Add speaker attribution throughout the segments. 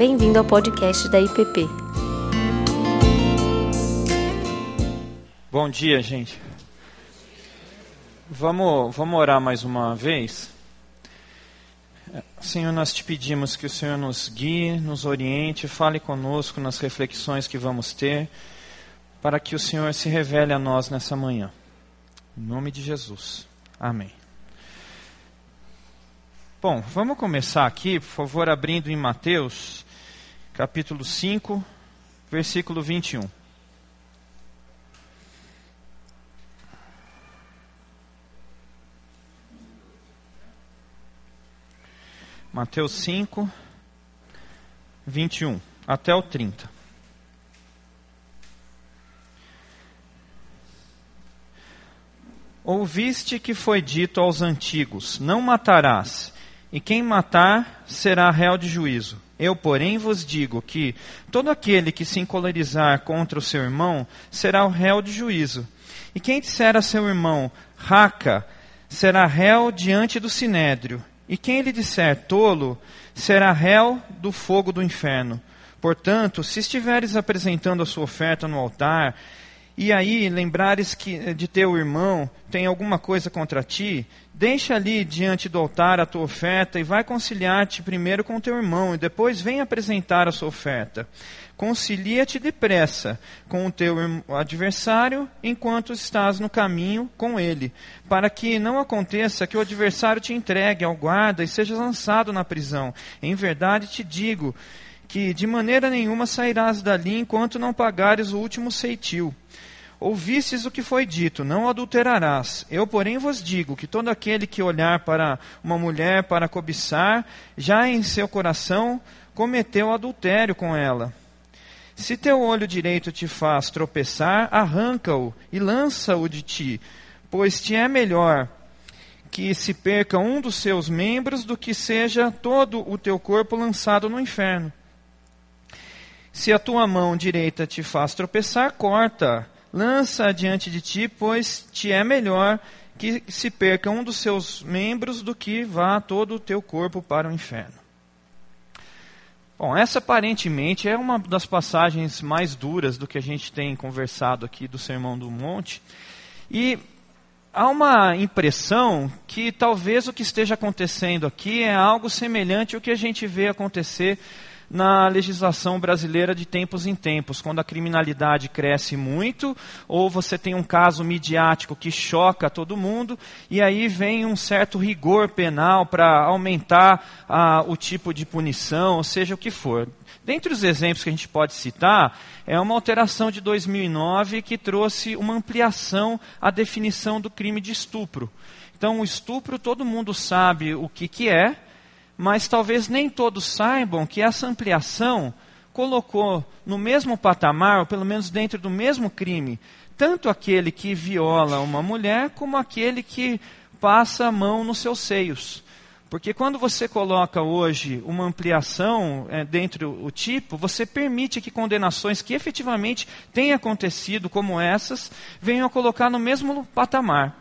Speaker 1: Bem-vindo ao podcast da IPP.
Speaker 2: Bom dia, gente. Vamos, vamos orar mais uma vez? Senhor, nós te pedimos que o Senhor nos guie, nos oriente, fale conosco nas reflexões que vamos ter, para que o Senhor se revele a nós nessa manhã. Em nome de Jesus. Amém. Bom, vamos começar aqui, por favor, abrindo em Mateus, capítulo 5, versículo 21. Mateus 5, 21 até o 30. Ouviste que foi dito aos antigos: Não matarás, e quem matar será réu de juízo. Eu, porém, vos digo que todo aquele que se encolerizar contra o seu irmão será o réu de juízo. E quem disser a seu irmão, raca, será réu diante do sinédrio. E quem lhe disser tolo, será réu do fogo do inferno. Portanto, se estiveres apresentando a sua oferta no altar, e aí lembrares que de teu irmão tem alguma coisa contra ti, deixa ali diante do altar a tua oferta e vai conciliar-te primeiro com teu irmão, e depois vem apresentar a sua oferta. Concilia-te depressa com o teu adversário enquanto estás no caminho com ele, para que não aconteça que o adversário te entregue ao guarda e seja lançado na prisão. Em verdade te digo que de maneira nenhuma sairás dali enquanto não pagares o último ceitil. Ouvistes o que foi dito, não adulterarás. Eu, porém, vos digo que todo aquele que olhar para uma mulher para cobiçar, já em seu coração cometeu adultério com ela. Se teu olho direito te faz tropeçar, arranca-o e lança-o de ti, pois te é melhor que se perca um dos seus membros do que seja todo o teu corpo lançado no inferno. Se a tua mão direita te faz tropeçar, corta, lança diante de ti, pois te é melhor que se perca um dos seus membros do que vá todo o teu corpo para o inferno. Bom, essa aparentemente é uma das passagens mais duras do que a gente tem conversado aqui do Sermão do Monte. E há uma impressão que talvez o que esteja acontecendo aqui é algo semelhante ao que a gente vê acontecer na legislação brasileira de tempos em tempos, quando a criminalidade cresce muito, ou você tem um caso midiático que choca todo mundo, e aí vem um certo rigor penal para aumentar ah, o tipo de punição, ou seja, o que for. Dentre os exemplos que a gente pode citar, é uma alteração de 2009 que trouxe uma ampliação à definição do crime de estupro. Então, o estupro todo mundo sabe o que, que é, mas talvez nem todos saibam que essa ampliação colocou no mesmo patamar, ou pelo menos dentro do mesmo crime, tanto aquele que viola uma mulher, como aquele que passa a mão nos seus seios. Porque quando você coloca hoje uma ampliação é, dentro do tipo, você permite que condenações que efetivamente têm acontecido, como essas, venham a colocar no mesmo patamar.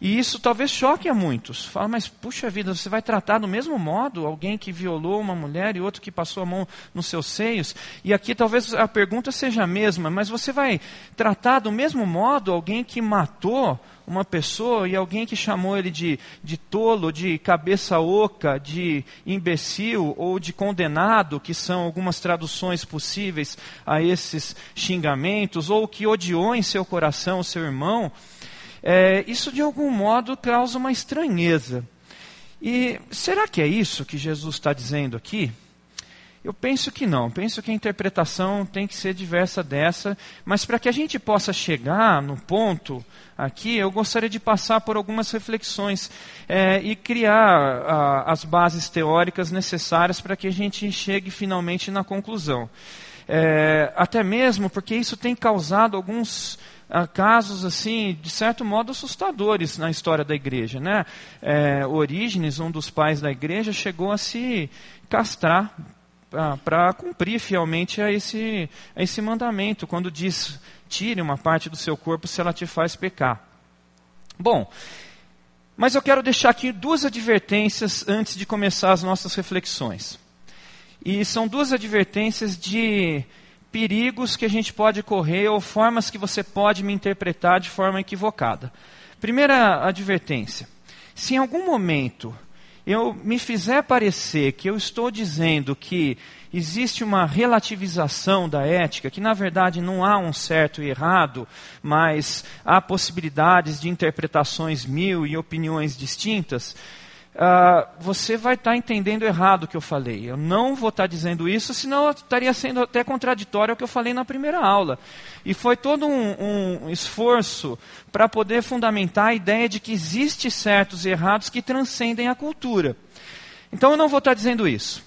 Speaker 2: E isso talvez choque a muitos. Fala, mas puxa vida, você vai tratar do mesmo modo alguém que violou uma mulher e outro que passou a mão nos seus seios? E aqui talvez a pergunta seja a mesma, mas você vai tratar do mesmo modo alguém que matou uma pessoa e alguém que chamou ele de, de tolo, de cabeça oca, de imbecil ou de condenado, que são algumas traduções possíveis a esses xingamentos, ou que odiou em seu coração o seu irmão? É, isso de algum modo causa uma estranheza. E será que é isso que Jesus está dizendo aqui? Eu penso que não, penso que a interpretação tem que ser diversa dessa, mas para que a gente possa chegar no ponto aqui, eu gostaria de passar por algumas reflexões é, e criar a, as bases teóricas necessárias para que a gente chegue finalmente na conclusão. É, até mesmo porque isso tem causado alguns casos assim de certo modo assustadores na história da igreja, né? É, Orígenes, um dos pais da igreja, chegou a se castrar para cumprir fielmente a esse, a esse mandamento, quando diz tire uma parte do seu corpo se ela te faz pecar. Bom, mas eu quero deixar aqui duas advertências antes de começar as nossas reflexões. E são duas advertências de perigos que a gente pode correr ou formas que você pode me interpretar de forma equivocada. Primeira advertência: se em algum momento eu me fizer parecer que eu estou dizendo que existe uma relativização da ética, que na verdade não há um certo e errado, mas há possibilidades de interpretações mil e opiniões distintas, uh, você vai estar tá entendendo errado o que eu falei. Eu não vou estar tá dizendo isso, senão estaria sendo até contraditório ao que eu falei na primeira aula. E foi todo um, um esforço para poder fundamentar a ideia de que existe certos e errados que transcendem a cultura. Então eu não vou estar tá dizendo isso.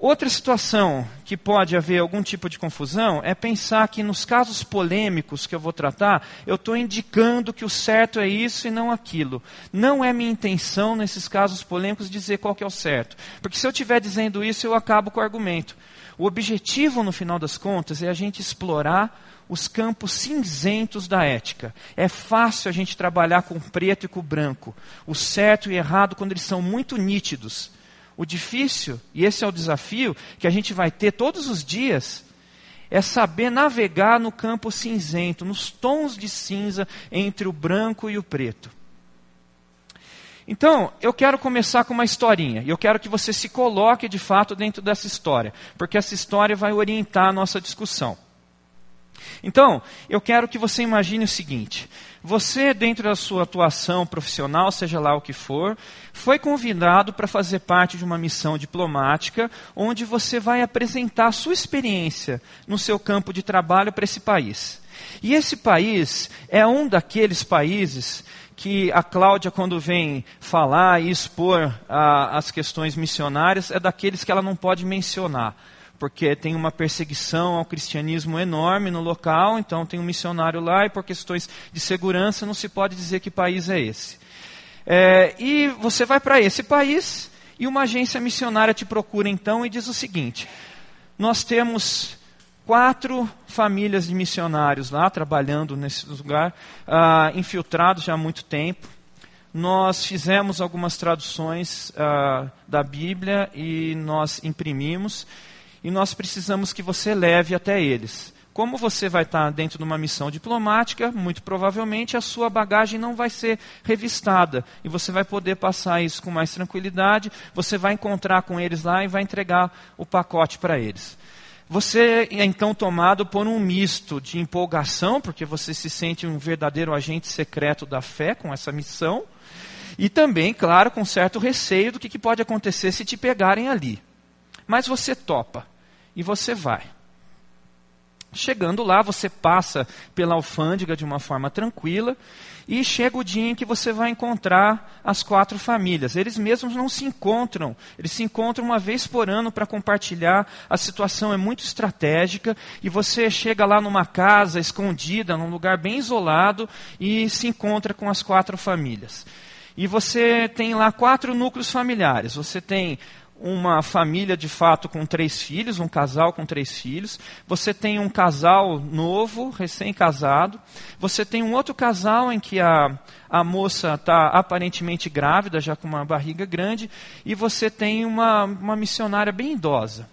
Speaker 2: Outra situação que pode haver algum tipo de confusão é pensar que nos casos polêmicos que eu vou tratar, eu estou indicando que o certo é isso e não aquilo. Não é minha intenção nesses casos polêmicos dizer qual que é o certo. Porque se eu estiver dizendo isso, eu acabo com o argumento. O objetivo, no final das contas, é a gente explorar os campos cinzentos da ética. É fácil a gente trabalhar com preto e com branco, o certo e errado quando eles são muito nítidos. O difícil, e esse é o desafio que a gente vai ter todos os dias, é saber navegar no campo cinzento, nos tons de cinza entre o branco e o preto. Então, eu quero começar com uma historinha, e eu quero que você se coloque de fato dentro dessa história, porque essa história vai orientar a nossa discussão. Então, eu quero que você imagine o seguinte: você, dentro da sua atuação profissional, seja lá o que for, foi convidado para fazer parte de uma missão diplomática, onde você vai apresentar a sua experiência no seu campo de trabalho para esse país. E esse país é um daqueles países que a Cláudia, quando vem falar e expor ah, as questões missionárias, é daqueles que ela não pode mencionar porque tem uma perseguição ao cristianismo enorme no local, então tem um missionário lá, e por questões de segurança não se pode dizer que país é esse. É, e você vai para esse país, e uma agência missionária te procura então e diz o seguinte: nós temos quatro famílias de missionários lá trabalhando nesse lugar, uh, infiltrados já há muito tempo. Nós fizemos algumas traduções uh, da Bíblia e nós imprimimos e nós precisamos que você leve até eles. Como você vai estar dentro de uma missão diplomática, muito provavelmente a sua bagagem não vai ser revistada e você vai poder passar isso com mais tranquilidade. Você vai encontrar com eles lá e vai entregar o pacote para eles. Você é então tomado por um misto de empolgação, porque você se sente um verdadeiro agente secreto da fé com essa missão, e também, claro, com certo receio do que, pode acontecer se te pegarem ali. Mas você topa e você vai. Chegando lá, você passa pela alfândega de uma forma tranquila e chega o dia em que você vai encontrar as quatro famílias. Eles mesmos não se encontram, eles se encontram uma vez por ano para compartilhar. A situação é muito estratégica e você chega lá numa casa escondida, num lugar bem isolado e se encontra com as quatro famílias. E você tem lá quatro núcleos familiares. Você tem uma família de fato com três filhos, um casal com três filhos. Você tem um casal novo, recém-casado. Você tem um outro casal em que a, a moça está aparentemente grávida, já com uma barriga grande. E você tem uma, uma missionária bem idosa.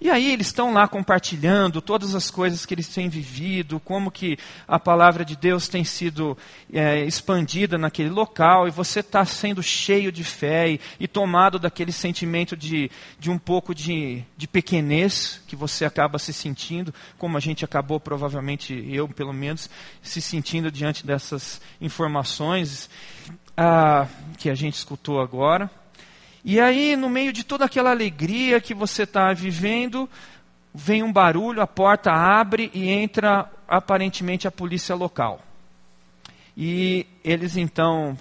Speaker 2: E aí eles estão lá compartilhando todas as coisas que eles têm vivido, como que a palavra de Deus tem sido é, expandida naquele local, e você está sendo cheio de fé e, e, tomado daquele sentimento de, de um pouco de, de pequenez que você acaba se sentindo, como a gente acabou provavelmente, eu pelo menos, se sentindo diante dessas informações ah, que a gente escutou agora. E aí, no meio de toda aquela alegria que você está vivendo, vem um barulho, a porta abre e entra aparentemente a polícia local. E eles então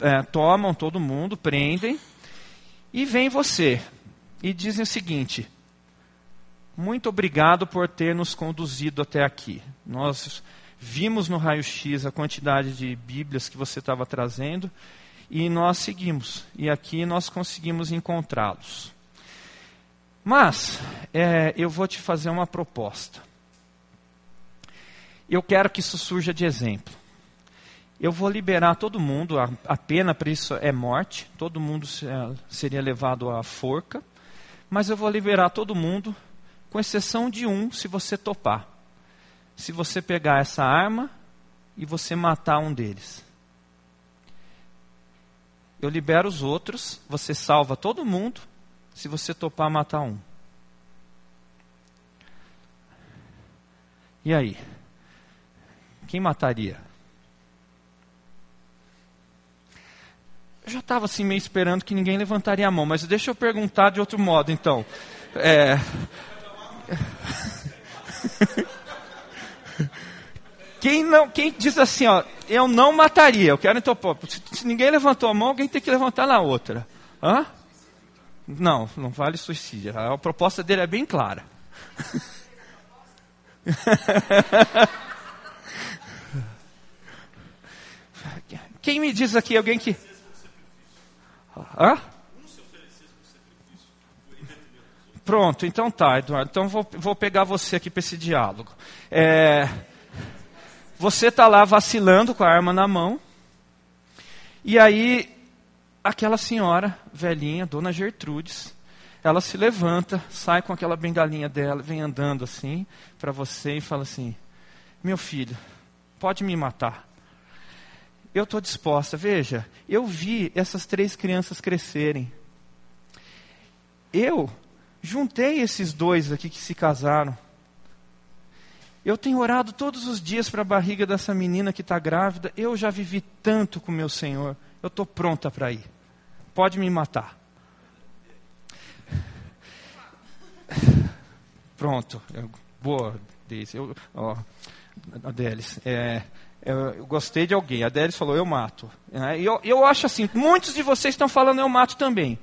Speaker 2: é, tomam todo mundo, prendem, e vem você. E dizem o seguinte: muito obrigado por ter nos conduzido até aqui. Nós vimos no raio-x a quantidade de Bíblias que você estava trazendo e nós seguimos. E aqui nós conseguimos encontrá-los. Mas, é, eu vou te fazer uma proposta. Eu quero que isso surja de exemplo. Eu vou liberar todo mundo, a, a pena para isso é morte, todo mundo seria levado à forca, mas eu vou liberar todo mundo, com exceção de um, se você topar. Se você pegar essa arma e você matar um deles. Eu libero os outros, você salva todo mundo, se você topar matar um. E aí? Quem mataria? Eu já estava assim meio esperando que ninguém levantaria a mão, mas deixa eu perguntar de outro modo, então. É... Quem, não, quem diz assim, ó, eu não mataria, eu quero então, se, se, ninguém levantou a mão, alguém tem que levantar na outra. Hã? Não, não vale suicídio. A proposta dele é bem clara. Quem me diz aqui alguém que. Hã? Pronto, então tá, Eduardo. Então vou, vou pegar você aqui para esse diálogo. É, você está lá vacilando com a arma na mão. E aí, aquela senhora velhinha, dona Gertrudes, ela se levanta, sai com aquela bengalinha dela, vem andando assim para você e fala assim: Meu filho, pode me matar. Eu estou disposta. Veja, eu vi essas três crianças crescerem. Eu juntei esses dois aqui que se casaram. Eu tenho orado todos os dias para a barriga dessa menina que está grávida. Eu já vivi tanto com meu Senhor. Eu estou pronta para ir. Pode me matar. Pronto. Boa, Deise. Eu, ó. É, eu, gostei de alguém. A Adélis falou, eu mato. É, eu, eu acho assim, muitos de vocês estão falando, eu mato também.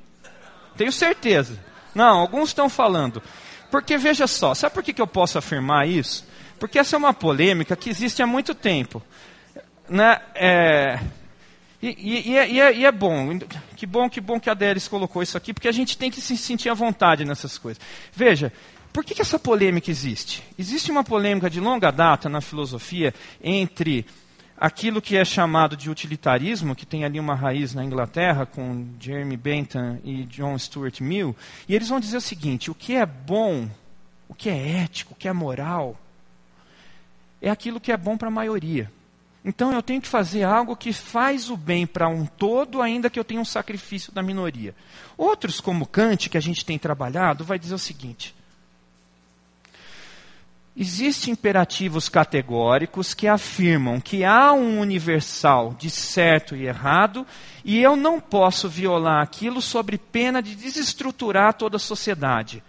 Speaker 2: Tenho certeza. Não, alguns estão falando. Porque veja só, sabe por que, que eu posso afirmar isso? Porque essa é uma polêmica que existe há muito tempo. Né? É, e, e, e, é, e, é, é, bom, que bom, que bom que a Délis colocou isso aqui, porque a gente tem que se sentir à vontade nessas coisas. Veja, por que, que essa polêmica existe? Existe uma polêmica de longa data na filosofia entre aquilo que é chamado de utilitarismo, que tem ali uma raiz na Inglaterra, com Jeremy Bentham e John Stuart Mill, e eles vão dizer o seguinte: o que é bom, o que é ético, o que é moral, é aquilo que é bom para a maioria. Então eu tenho que fazer algo que faz o bem para um todo, ainda que eu tenha um sacrifício da minoria. Outros, como Kant, que a gente tem trabalhado, vai dizer o seguinte: Existem imperativos categóricos que afirmam que há um universal de certo e errado, e eu não posso violar aquilo sob pena de desestruturar toda a sociedade.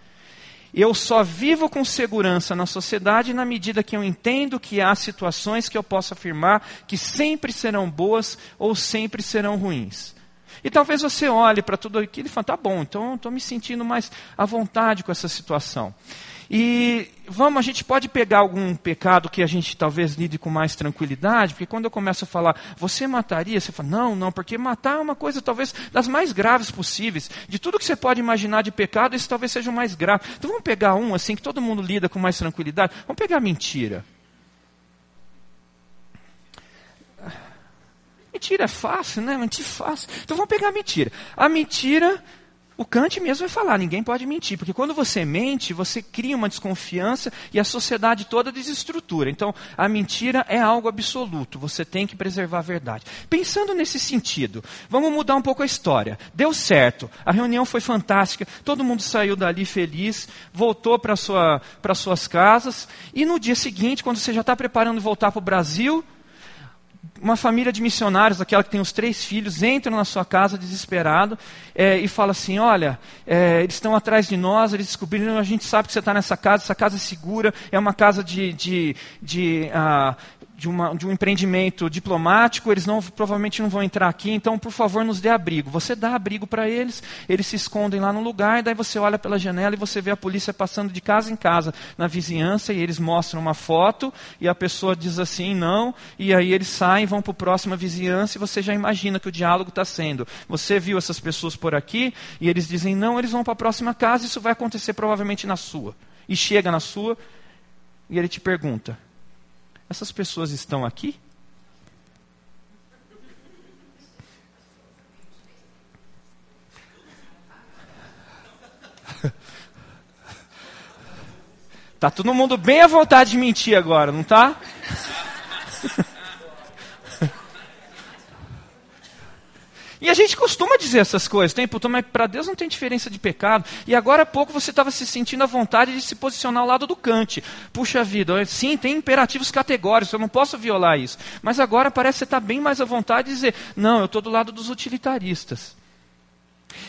Speaker 2: Eu só vivo com segurança na sociedade na medida que eu entendo que há situações que eu posso afirmar que sempre serão boas ou sempre serão ruins. E talvez você olhe para tudo aquilo e fale, tá bom, então estou me sentindo mais à vontade com essa situação. E vamos, a gente pode pegar algum pecado que a gente talvez lide com mais tranquilidade, porque quando eu começo a falar, você mataria? Você fala, não, não, porque matar é uma coisa talvez das mais graves possíveis. De tudo que você pode imaginar de pecado, esse talvez seja o mais grave. Então vamos pegar um assim que todo mundo lida com mais tranquilidade. Vamos pegar mentira. Mentira é fácil, né? Mentir é fácil. Então vamos pegar a mentira. A mentira o Kant mesmo vai falar, ninguém pode mentir, porque quando você mente, você cria uma desconfiança e a sociedade toda desestrutura. Então, a mentira é algo absoluto, você tem que preservar a verdade. Pensando nesse sentido, vamos mudar um pouco a história. Deu certo, a reunião foi fantástica, todo mundo saiu dali feliz, voltou para sua, suas casas, e no dia seguinte, quando você já está preparando voltar para o Brasil, uma família de missionários, aquela que tem os três filhos, entra na sua casa desesperado é, e fala assim: Olha, é, eles estão atrás de nós, eles descobriram, a gente sabe que você está nessa casa, essa casa é segura, é uma casa de, de, de uh, de, uma, de um empreendimento diplomático, eles não, provavelmente não vão entrar aqui, então, por favor, nos dê abrigo. Você dá abrigo para eles, eles se escondem lá no lugar, e daí você olha pela janela e você vê a polícia passando de casa em casa na vizinhança, e eles mostram uma foto, e a pessoa diz assim, não, e aí eles saem, vão para a próxima vizinhança, e você já imagina que o diálogo está sendo. Você viu essas pessoas por aqui, e eles dizem não, eles vão para a próxima casa, isso vai acontecer provavelmente na sua. E chega na sua, e ele te pergunta: essas pessoas estão aqui? Tá todo mundo bem à vontade de mentir agora, não tá? E a gente costuma dizer essas coisas, tem, mas para Deus não tem diferença de pecado. E agora há pouco você estava se sentindo à vontade de se posicionar ao lado do Kant. Puxa vida, sim, tem imperativos categóricos, eu não posso violar isso. Mas agora parece que você está bem mais à vontade de dizer, não, eu estou do lado dos utilitaristas.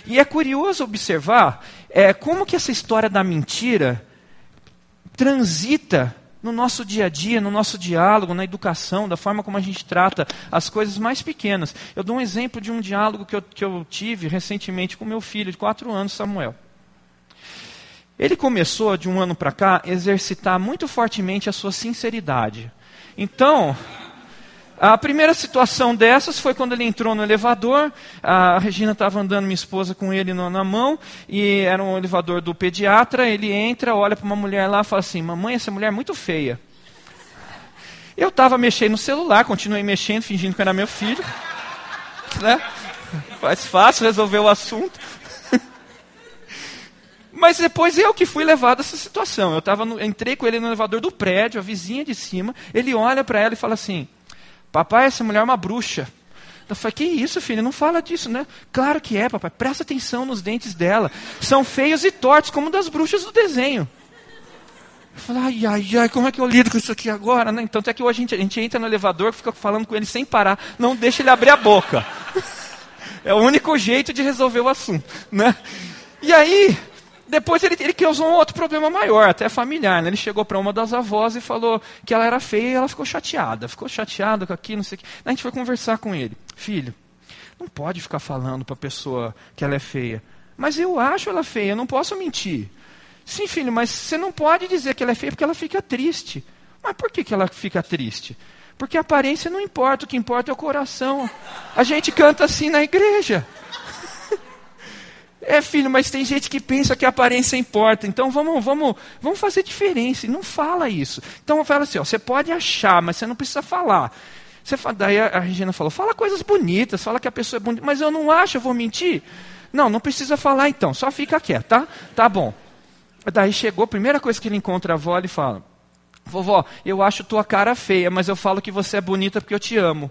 Speaker 2: E é curioso observar é, como que essa história da mentira transita no nosso dia a dia, no nosso diálogo, na educação, da forma como a gente trata as coisas mais pequenas. Eu dou um exemplo de um diálogo que eu, que eu tive recentemente com meu filho, de quatro anos, Samuel. Ele começou, de um ano para cá, a exercitar muito fortemente a sua sinceridade. Então, a primeira situação dessas foi quando ele entrou no elevador. A Regina estava andando, minha esposa, com ele na mão, e era um elevador do pediatra. Ele entra, olha para uma mulher lá e fala assim: Mamãe, essa mulher é muito feia. Eu estava mexendo no celular, continuei mexendo, fingindo que era meu filho. Né? Faz fácil resolver o assunto. Mas depois eu que fui levado a essa situação. Eu tava no, entrei com ele no elevador do prédio, a vizinha de cima. Ele olha para ela e fala assim: Papai, essa mulher é uma bruxa. Eu falei, que isso, filho? Não fala disso, né? Claro que é, papai. Presta atenção nos dentes dela. São feios e tortos, como das bruxas do desenho. Eu falei, ai, ai, ai, como é que eu lido com isso aqui agora? Né? Então, até que hoje a gente, a gente entra no elevador, fica falando com ele sem parar. Não deixa ele abrir a boca. É o único jeito de resolver o assunto. Né? E aí, depois ele, ele causou um outro problema maior, até familiar. Né? Ele chegou para uma das avós e falou que ela era feia e ela ficou chateada. Ficou chateada com aquilo, não sei o que. A gente foi conversar com ele. Filho, não pode ficar falando para a pessoa que ela é feia. Mas eu acho ela feia, eu não posso mentir. Sim, filho, mas você não pode dizer que ela é feia porque ela fica triste. Mas por que, que ela fica triste? Porque a aparência não importa, o que importa é o coração. A gente canta assim na igreja. É, filho, mas tem gente que pensa que a aparência importa. Então vamos, vamos, vamos fazer diferença. E não fala isso. Então fala assim: ó, você pode achar, mas você não precisa falar. Você daí a, a Regina falou: fala coisas bonitas, fala que a pessoa é bonita. Mas eu não acho, eu vou mentir. Não, não precisa falar então, só fica quieto, tá? Tá bom. Daí chegou, a primeira coisa que ele encontra a avó, ele fala: Vovó, eu acho tua cara feia, mas eu falo que você é bonita porque eu te amo.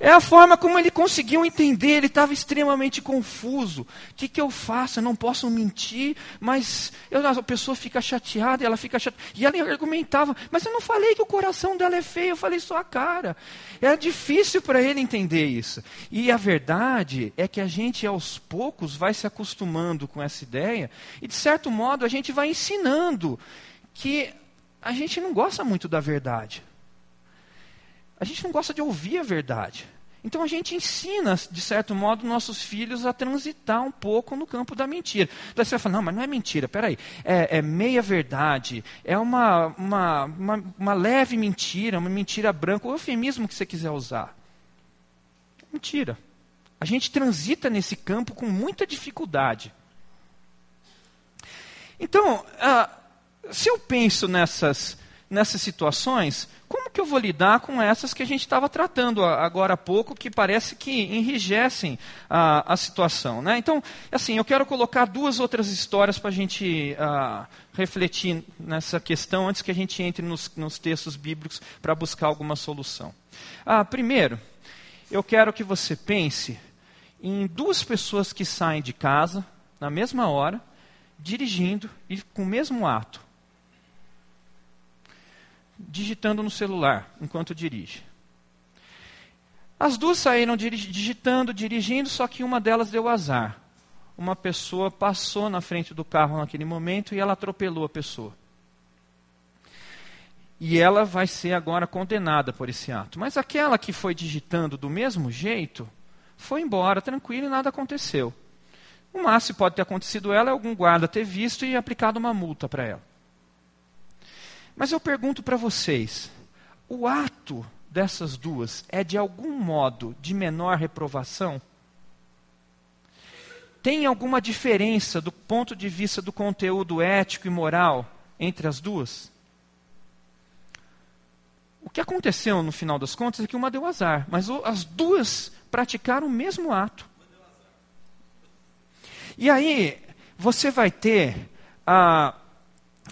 Speaker 2: É a forma como ele conseguiu entender, ele estava extremamente confuso. O que, que eu faço? Eu não posso mentir, mas eu, a pessoa fica chateada, ela fica chateada. E ela argumentava, mas eu não falei que o coração dela é feio, eu falei só a cara. Era difícil para ele entender isso. E a verdade é que a gente, aos poucos, vai se acostumando com essa ideia, e de certo modo a gente vai ensinando que a gente não gosta muito da verdade. A gente não gosta de ouvir a verdade. Então a gente ensina, de certo modo, nossos filhos a transitar um pouco no campo da mentira. Então você vai falar, não, mas não é mentira, peraí. É, é meia verdade, é uma, uma, uma, uma, leve mentira, uma mentira branca, o eufemismo que você quiser usar. Mentira. A gente transita nesse campo com muita dificuldade. Então, ah, se eu penso nessas, nessas situações, como que eu vou lidar com essas que a gente estava tratando agora há pouco, que parece que enrijecem a, a situação? Né? Então, assim, eu quero colocar duas outras histórias para a gente uh, refletir nessa questão antes que a gente entre nos, nos textos bíblicos para buscar alguma solução. Uh, primeiro, eu quero que você pense em duas pessoas que saem de casa na mesma hora, dirigindo e com o mesmo ato digitando no celular enquanto dirige. As duas saíram digitando, dirigindo, só que uma delas deu azar. Uma pessoa passou na frente do carro naquele momento e ela atropelou a pessoa. E ela vai ser agora condenada por esse ato. Mas aquela que foi digitando do mesmo jeito, foi embora tranquila e nada aconteceu. O máximo pode ter acontecido ela é algum guarda ter visto e aplicado uma multa para ela. Mas eu pergunto para vocês: o ato dessas duas é de algum modo de menor reprovação? Tem alguma diferença do ponto de vista do conteúdo ético e moral entre as duas? O que aconteceu no final das contas é que uma deu azar, mas as duas praticaram o mesmo ato. E aí, você vai ter a,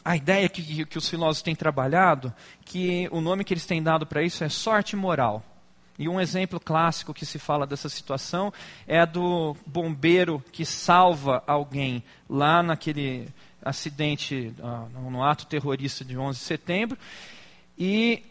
Speaker 2: a ideia que, que os filósofos têm trabalhado, que o nome que eles têm dado para isso é sorte moral. E um exemplo clássico que se fala dessa situação é a do bombeiro que salva alguém lá naquele acidente, uh, no ato terrorista de 11 de setembro, e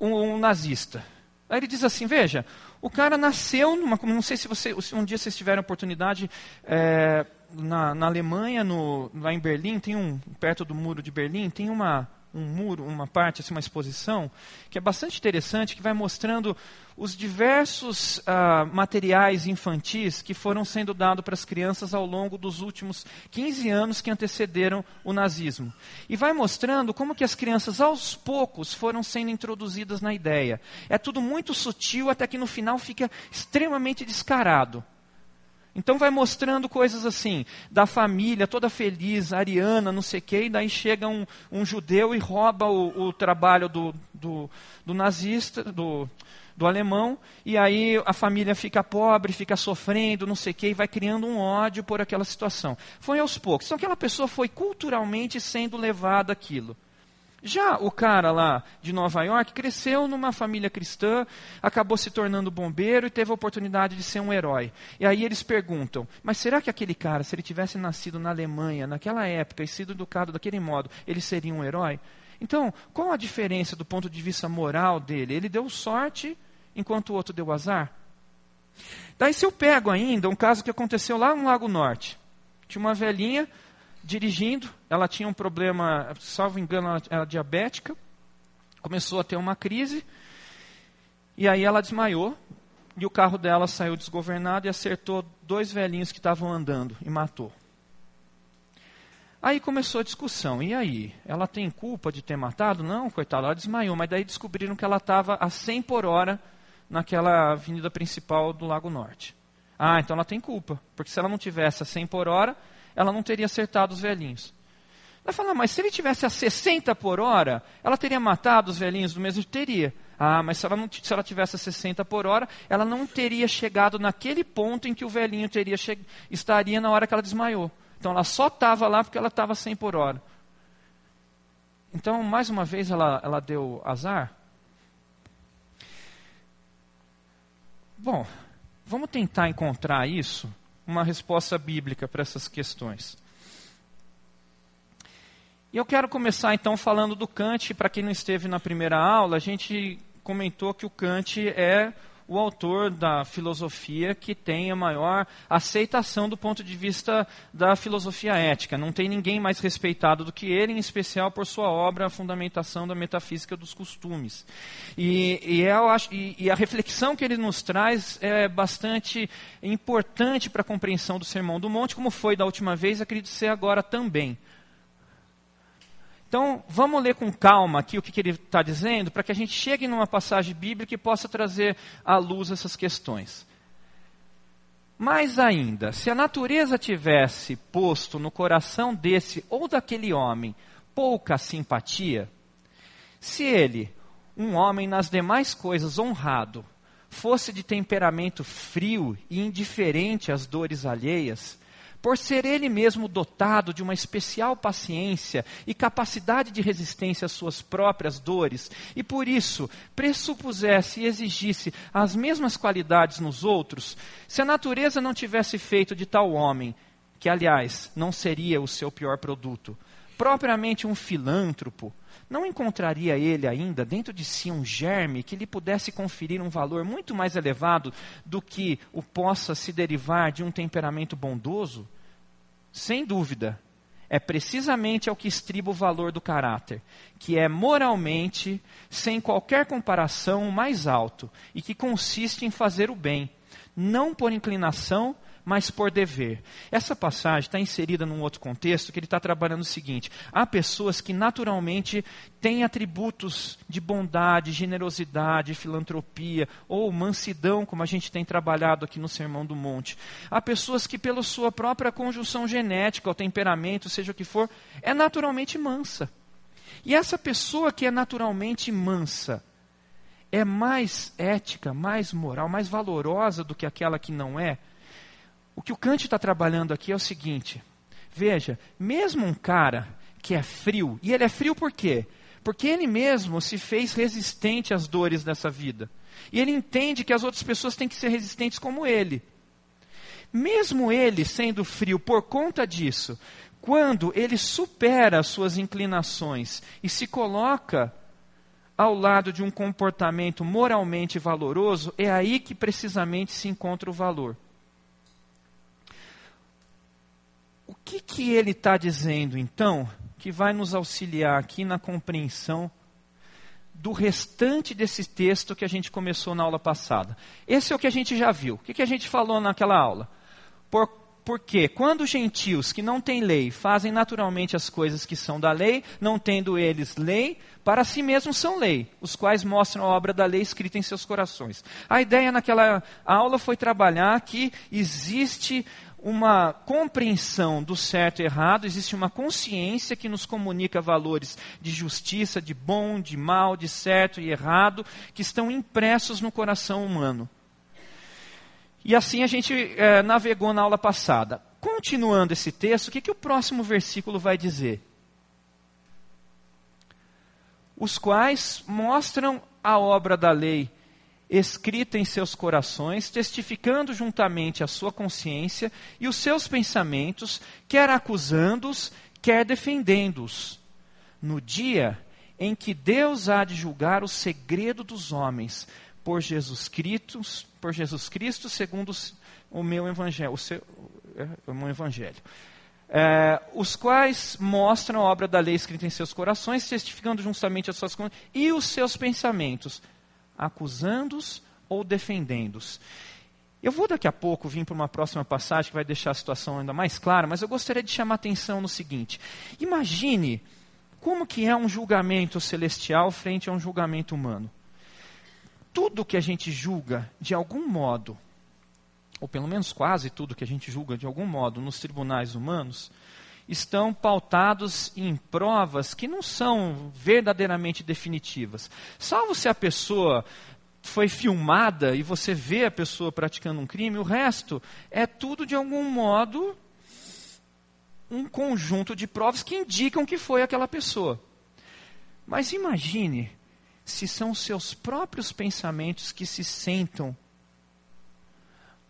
Speaker 2: um, um nazista. Aí ele diz assim: veja, o cara nasceu numa. Não sei se você, um dia vocês tiveram oportunidade. É, na, na, Alemanha, no, lá em Berlim, tem um perto do muro de Berlim, tem uma, um muro, uma parte, assim, uma exposição, que é bastante interessante, que vai mostrando os diversos uh, materiais infantis que foram sendo dados para as crianças ao longo dos últimos 15 anos que antecederam o nazismo. E vai mostrando como que as crianças, aos poucos, foram sendo introduzidas na ideia. É tudo muito sutil, até que no final fica extremamente descarado. Então vai mostrando coisas assim, da família toda feliz, ariana, não sei o quê, e daí chega um, um judeu e rouba o, o trabalho do, do, do nazista, do, do alemão, e aí a família fica pobre, fica sofrendo, não sei o quê, e vai criando um ódio por aquela situação. Foi aos poucos. Então aquela pessoa foi culturalmente sendo levada aquilo. Já o cara lá de Nova York cresceu numa família cristã, acabou se tornando bombeiro e teve a oportunidade de ser um herói. E aí eles perguntam: mas será que aquele cara, se ele tivesse nascido na Alemanha, naquela época, e sido educado daquele modo, ele seria um herói? Então, qual a diferença do ponto de vista moral dele? Ele deu sorte enquanto o outro deu azar? Daí, se eu pego ainda um caso que aconteceu lá no Lago Norte, tinha uma velhinha dirigindo, ela tinha um problema, salvo engano, ela era diabética, começou a ter uma crise, e aí ela desmaiou, e o carro dela saiu desgovernado e acertou dois velhinhos que estavam andando e matou. Aí começou a discussão. E aí? Ela tem culpa de ter matado? Não, coitada, ela desmaiou. Mas daí descobriram que ela estava a 100 por hora naquela avenida principal do Lago Norte. Ah, então ela tem culpa. Porque se ela não tivesse a 100 por hora, ela não teria acertado os velhinhos. Vai falar, mas se ele tivesse a 60 por hora, ela teria matado os velhinhos do mesmo? Teria. Ah, mas se ela, não, se ela tivesse a 60 por hora, ela não teria chegado naquele ponto em que o velhinho teria estaria na hora que ela desmaiou. Então ela só estava lá porque ela estava 100 por hora. Então, mais uma vez, ela, ela deu azar? Bom, vamos tentar encontrar isso uma resposta bíblica para essas questões. E eu quero começar então falando do Kant. Para quem não esteve na primeira aula, a gente comentou que o Kant é o autor da filosofia que tem a maior aceitação do ponto de vista da filosofia ética. Não tem ninguém mais respeitado do que ele, em especial por sua obra A Fundamentação da Metafísica dos Costumes. E, e, eu acho, e, e a reflexão que ele nos traz é bastante importante para a compreensão do Sermão do Monte, como foi da última vez, acredito ser agora também. Então, vamos ler com calma aqui o que, que ele está dizendo, para que a gente chegue numa passagem bíblica e possa trazer à luz essas questões. Mais ainda, se a natureza tivesse posto no coração desse ou daquele homem pouca simpatia, se ele, um homem nas demais coisas honrado, fosse de temperamento frio e indiferente às dores alheias, por ser ele mesmo dotado de uma especial paciência e capacidade de resistência às suas próprias dores, e por isso pressupusesse e exigisse as mesmas qualidades nos outros, se a natureza não tivesse feito de tal homem, que aliás não seria o seu pior produto, propriamente um filântropo, não encontraria ele ainda dentro de si um germe que lhe pudesse conferir um valor muito mais elevado do que o possa se derivar de um temperamento bondoso? Sem dúvida, é precisamente ao que estriba o valor do caráter, que é moralmente, sem qualquer comparação, mais alto e que consiste em fazer o bem, não por inclinação, mas por dever. Essa passagem está inserida num outro contexto que ele está trabalhando o seguinte: há pessoas que naturalmente têm atributos de bondade, generosidade, filantropia ou mansidão, como a gente tem trabalhado aqui no Sermão do Monte. Há pessoas que, pela sua própria conjunção genética, ou temperamento, seja o que for, é naturalmente mansa. E essa pessoa que é naturalmente mansa, é mais ética, mais moral, mais valorosa do que aquela que não é? O que o Kant está trabalhando aqui é o seguinte: veja, mesmo um cara que é frio, e ele é frio por quê? Porque ele mesmo se fez resistente às dores dessa vida. E ele entende que as outras pessoas têm que ser resistentes como ele. Mesmo ele sendo frio por conta disso, quando ele supera as suas inclinações e se coloca ao lado de um comportamento moralmente valoroso, é aí que precisamente se encontra o valor. O que, que ele está dizendo, então, que vai nos auxiliar aqui na compreensão do restante desse texto que a gente começou na aula passada. Esse é o que a gente já viu. O que, que a gente falou naquela aula? Por, porque quando os gentios que não têm lei fazem naturalmente as coisas que são da lei, não tendo eles lei, para si mesmos são lei, os quais mostram a obra da lei escrita em seus corações. A ideia naquela aula foi trabalhar que existe uma compreensão do certo e errado, existe uma consciência que nos comunica valores de justiça, de bom, de mal, de certo e errado, que estão impressos no coração humano. E assim a gente é, navegou na aula passada. Continuando esse texto, o que, que o próximo versículo vai dizer? Os quais mostram a obra da lei escrita em seus corações, testificando juntamente a sua consciência e os seus pensamentos, quer acusando-os, quer defendendo-os. No dia em que Deus há de julgar o segredo dos homens, por Jesus Cristo, por Jesus Cristo segundo o meu evangelho, o, seu, é, o meu evangelho. É, os quais mostram a obra da lei escrita em seus corações, testificando justamente as suas e os seus pensamentos, acusando-os ou defendendo-os. Eu vou daqui a pouco vir para uma próxima passagem que vai deixar a situação ainda mais clara, mas eu gostaria de chamar atenção no seguinte: imagine como que é um julgamento celestial frente a um julgamento humano. Tudo que a gente julga de algum modo, ou pelo menos quase tudo que a gente julga de algum modo nos tribunais humanos, estão pautados em provas que não são verdadeiramente definitivas. Salvo se a pessoa foi filmada e você vê a pessoa praticando um crime, o resto é tudo de algum modo um conjunto de provas que indicam que foi aquela pessoa. Mas imagine se são seus próprios pensamentos que se sentam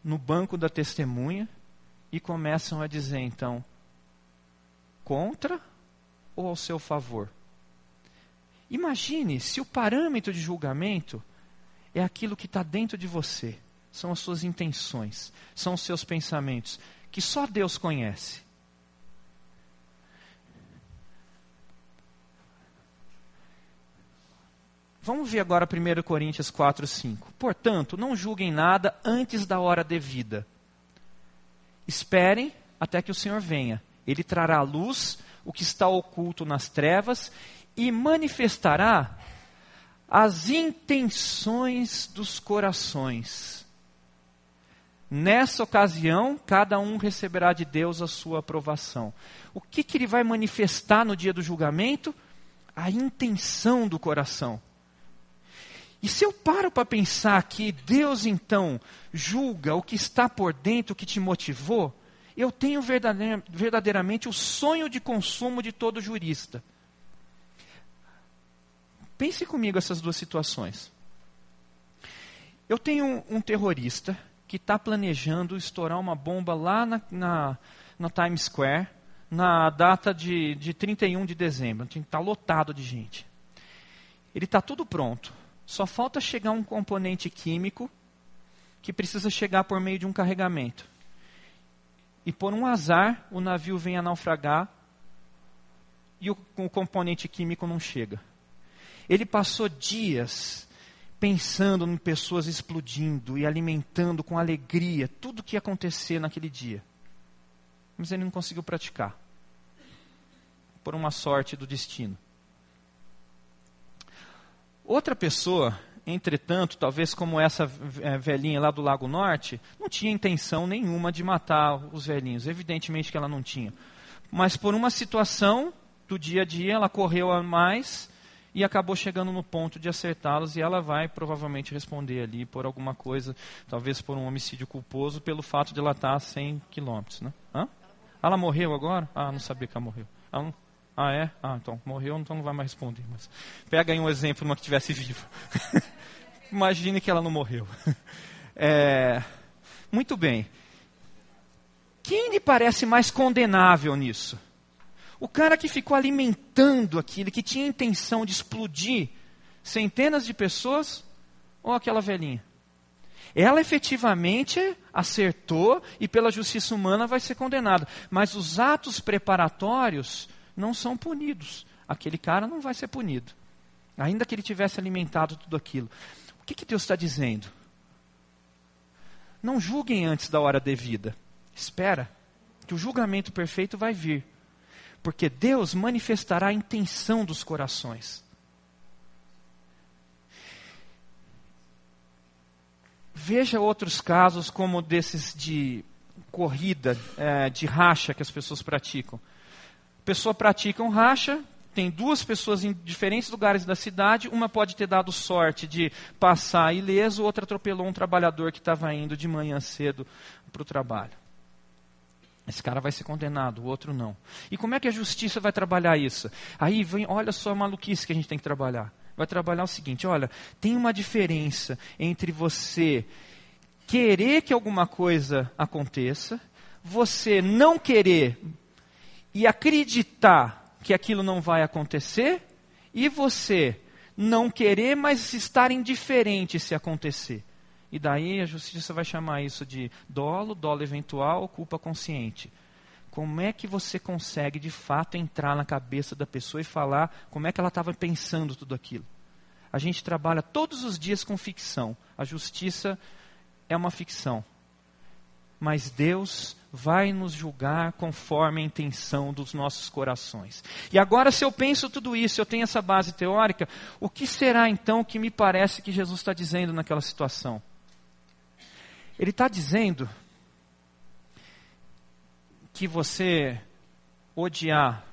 Speaker 2: no banco da testemunha e começam a dizer então: contra ou ao seu favor? Imagine se o parâmetro de julgamento é aquilo que está dentro de você, são as suas intenções, são os seus pensamentos, que só Deus conhece. Vamos ver agora 1 Coríntios 4, 5. Portanto, não julguem nada antes da hora devida. Esperem até que o Senhor venha ele trará à luz o que está oculto nas trevas e manifestará as intenções dos corações. Nessa ocasião, cada um receberá de Deus a sua aprovação. O que, que ele vai manifestar no dia do julgamento? A intenção do coração. E se eu paro para pensar que Deus então julga o que está por dentro, o que te motivou, eu tenho verdadeiramente o sonho de consumo de todo jurista. Pense comigo essas duas situações. Eu tenho um, terrorista que está planejando estourar uma bomba lá na, na, na Times Square na data de, de 31 de dezembro. Está lotado de gente. Ele está tudo pronto. Só falta chegar um componente químico que precisa chegar por meio de um carregamento e por um azar o navio vem a naufragar e o, o componente químico não chega. Ele passou dias pensando em pessoas explodindo e alimentando com alegria tudo o que ia acontecer naquele dia. Mas ele não conseguiu praticar. Por uma sorte do destino. Outra pessoa Entretanto, talvez como essa é, velhinha lá do Lago Norte, não tinha intenção nenhuma de matar os velhinhos. Evidentemente que ela não tinha. Mas por uma situação do dia a dia, ela correu a mais e acabou chegando no ponto de acertá-los e ela vai provavelmente responder ali por alguma coisa, talvez por um homicídio culposo, pelo fato de ela estar a 100 quilômetros. Né? Ela morreu agora? Ah, não sabia que ela morreu. Ela não... Ah, é? Ah, então morreu, então não vai mais responder. Mas pega aí um exemplo, uma que estivesse viva. Imagine que ela não morreu. É... Muito bem. Quem lhe parece mais condenável nisso? O cara que ficou alimentando aquilo, que tinha intenção de explodir centenas de pessoas, ou aquela velhinha? Ela efetivamente acertou e pela justiça humana vai ser condenada. Mas os atos preparatórios não são punidos. Aquele cara não vai ser punido. Ainda que ele tivesse alimentado tudo aquilo. O que, que Deus está dizendo? Não julguem antes da hora devida. Espera, que o julgamento perfeito vai vir porque Deus manifestará a intenção dos corações. Veja outros casos como desses de corrida, é, de racha que as pessoas praticam. A pessoa pratica um racha, tem duas pessoas em diferentes lugares da cidade, uma pode ter dado sorte de passar ileso, outra atropelou um trabalhador que estava indo de manhã cedo para o trabalho. Esse cara vai ser condenado, o outro não. E como é que a justiça vai trabalhar isso? Aí vem, olha só a maluquice que a gente tem que trabalhar. Vai trabalhar o seguinte: olha, tem uma diferença entre você querer que alguma coisa aconteça, você não querer e acreditar que aquilo não vai acontecer, e você não querer, mas estar indiferente se acontecer. E daí a justiça vai chamar isso de dolo, dolo eventual, culpa consciente. Como é que você consegue de fato entrar na cabeça da pessoa e falar como é que ela estava pensando tudo aquilo? A gente trabalha todos os dias com ficção. A justiça é uma ficção. Mas Deus vai nos julgar conforme a intenção dos nossos corações. E agora, se eu penso tudo isso, eu tenho essa base teórica, o que será então que me parece que Jesus está dizendo naquela situação? Ele está dizendo que você odiar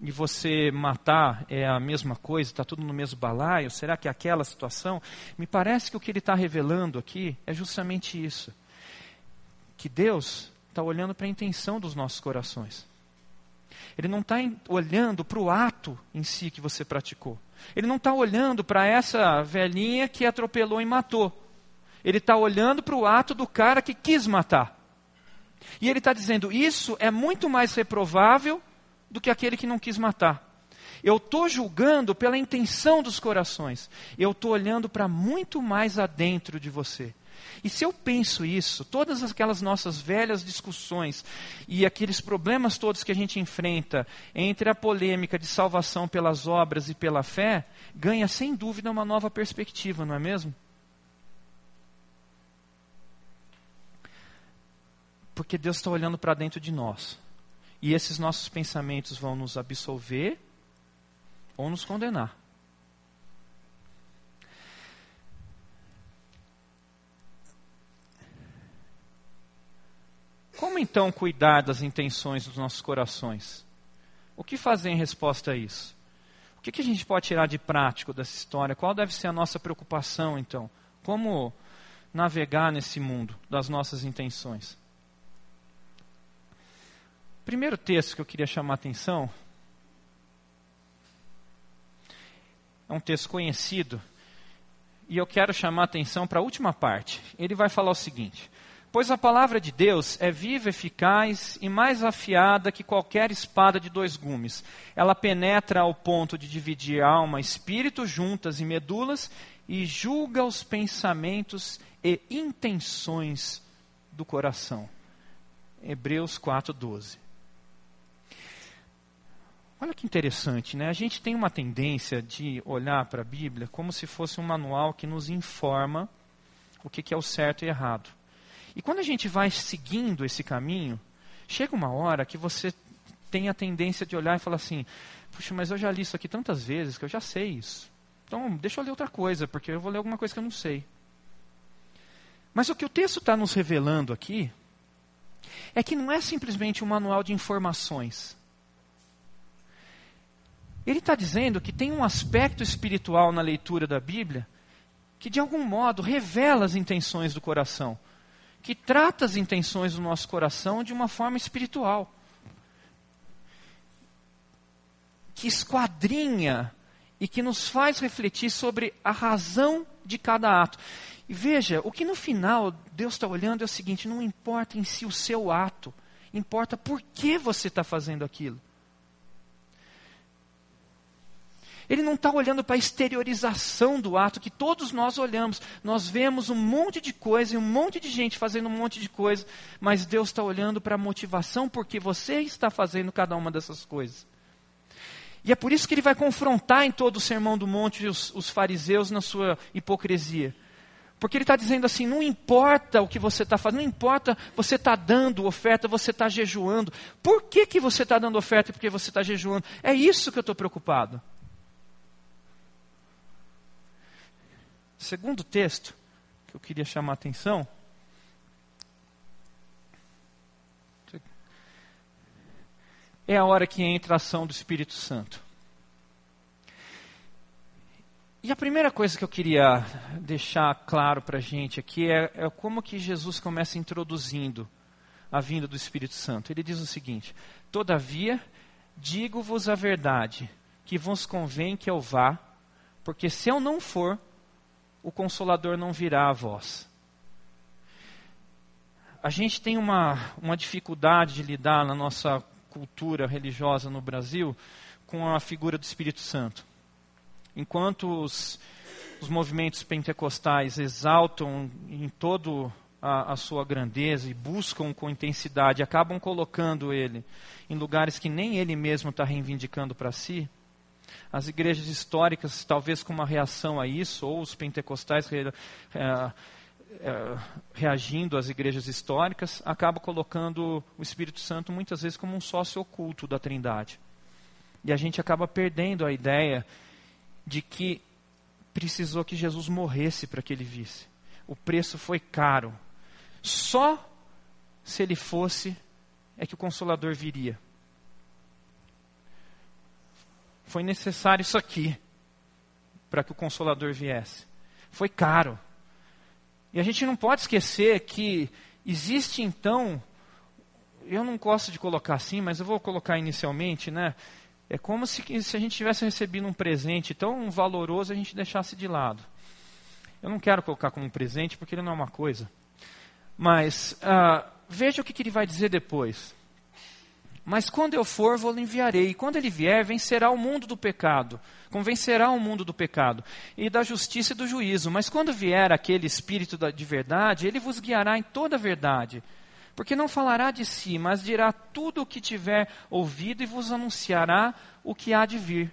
Speaker 2: e você matar é a mesma coisa, está tudo no mesmo balaio? Será que é aquela situação? Me parece que o que ele está revelando aqui é justamente isso. Que Deus está olhando para a intenção dos nossos corações. Ele não está olhando para o ato em si que você praticou. Ele não está olhando para essa velhinha que atropelou e matou. Ele está olhando para o ato do cara que quis matar. E ele está dizendo: isso é muito mais reprovável do que aquele que não quis matar. Eu estou julgando pela intenção dos corações. Eu estou olhando para muito mais adentro de você. E se eu penso isso, todas aquelas nossas velhas discussões e aqueles problemas todos que a gente enfrenta entre a polêmica de salvação pelas obras e pela fé, ganha sem dúvida uma nova perspectiva, não é mesmo? Porque Deus está olhando para dentro de nós. E esses nossos pensamentos vão nos absolver ou nos condenar. Como então cuidar das intenções dos nossos corações? O que fazer em resposta a isso? O que, que a gente pode tirar de prático dessa história? Qual deve ser a nossa preocupação, então? Como navegar nesse mundo das nossas intenções? Primeiro texto que eu queria chamar a atenção é um texto conhecido e eu quero chamar a atenção para a última parte. Ele vai falar o seguinte: Pois a palavra de Deus é viva, eficaz e mais afiada que qualquer espada de dois gumes. Ela penetra ao ponto de dividir alma, espírito, juntas e medulas e julga os pensamentos e intenções do coração. Hebreus 4:12. Olha que interessante, né? A gente tem uma tendência de olhar para a Bíblia como se fosse um manual que nos informa o que, que é o certo e errado. E quando a gente vai seguindo esse caminho, chega uma hora que você tem a tendência de olhar e falar assim: puxa, mas eu já li isso aqui tantas vezes que eu já sei isso. Então, deixa eu ler outra coisa, porque eu vou ler alguma coisa que eu não sei. Mas o que o texto está nos revelando aqui é que não é simplesmente um manual de informações Ele está dizendo que tem um aspecto espiritual na leitura da Bíblia que, de algum modo, revela as intenções do coração, que trata as intenções do nosso coração de uma forma espiritual, que esquadrinha e que nos faz refletir sobre a razão de cada ato. E veja, o que no final Deus está olhando é o seguinte: não importa em si o seu ato, importa por que você está fazendo aquilo. Ele não está olhando para a exteriorização do ato que todos nós olhamos. Nós vemos um monte de coisa e um monte de gente fazendo um monte de coisa, mas Deus está olhando para a motivação porque você está fazendo cada uma dessas coisas. E é por isso que ele vai confrontar em todo o Sermão do Monte os, os fariseus na sua hipocrisia. Porque ele está dizendo assim: não importa o que você está fazendo, não importa você está dando oferta, você está jejuando. Por que, que você está dando oferta e porque você está jejuando? É isso que eu estou preocupado. Segundo texto que eu queria chamar a atenção. É a hora que entra a ação do Espírito Santo. E a primeira coisa que eu queria deixar claro para a gente aqui é, é, como que Jesus começa introduzindo a vinda do Espírito Santo. Ele diz o seguinte: Todavia, digo-vos a verdade, que vos convém que eu vá, porque se eu não for, o Consolador não virá a vós. A gente tem uma, uma dificuldade de lidar na nossa cultura religiosa no Brasil com a figura do Espírito Santo. Enquanto os, os movimentos pentecostais exaltam em todo a, a, sua grandeza e buscam com intensidade, acabam colocando ele em lugares que nem ele mesmo está reivindicando para si. As igrejas históricas, talvez como uma reação a isso, ou os pentecostais re, é, é, reagindo às igrejas históricas, acabam colocando o Espírito Santo muitas vezes como um sócio oculto da Trindade. E a gente acaba perdendo a ideia de que precisou que Jesus morresse para que ele visse. O preço foi caro. Só se ele fosse é que o consolador viria. Foi necessário isso aqui para que o consolador viesse. Foi caro. E a gente não pode esquecer que existe então, eu não gosto de colocar assim, mas eu vou colocar inicialmente, né? É como se, se a gente tivesse recebido um presente tão valoroso a gente deixasse de lado. Eu não quero colocar como um presente porque ele não é uma coisa. Mas uh, veja o que, que ele vai dizer depois. Mas quando eu for, vou-lhe enviarei. E quando ele vier, vencerá o mundo do pecado. Convencerá o mundo do pecado e da justiça e do juízo. Mas quando vier aquele Espírito de verdade, ele vos guiará em toda a verdade porque não falará de si, mas dirá tudo o que tiver ouvido e vos anunciará o que há de vir.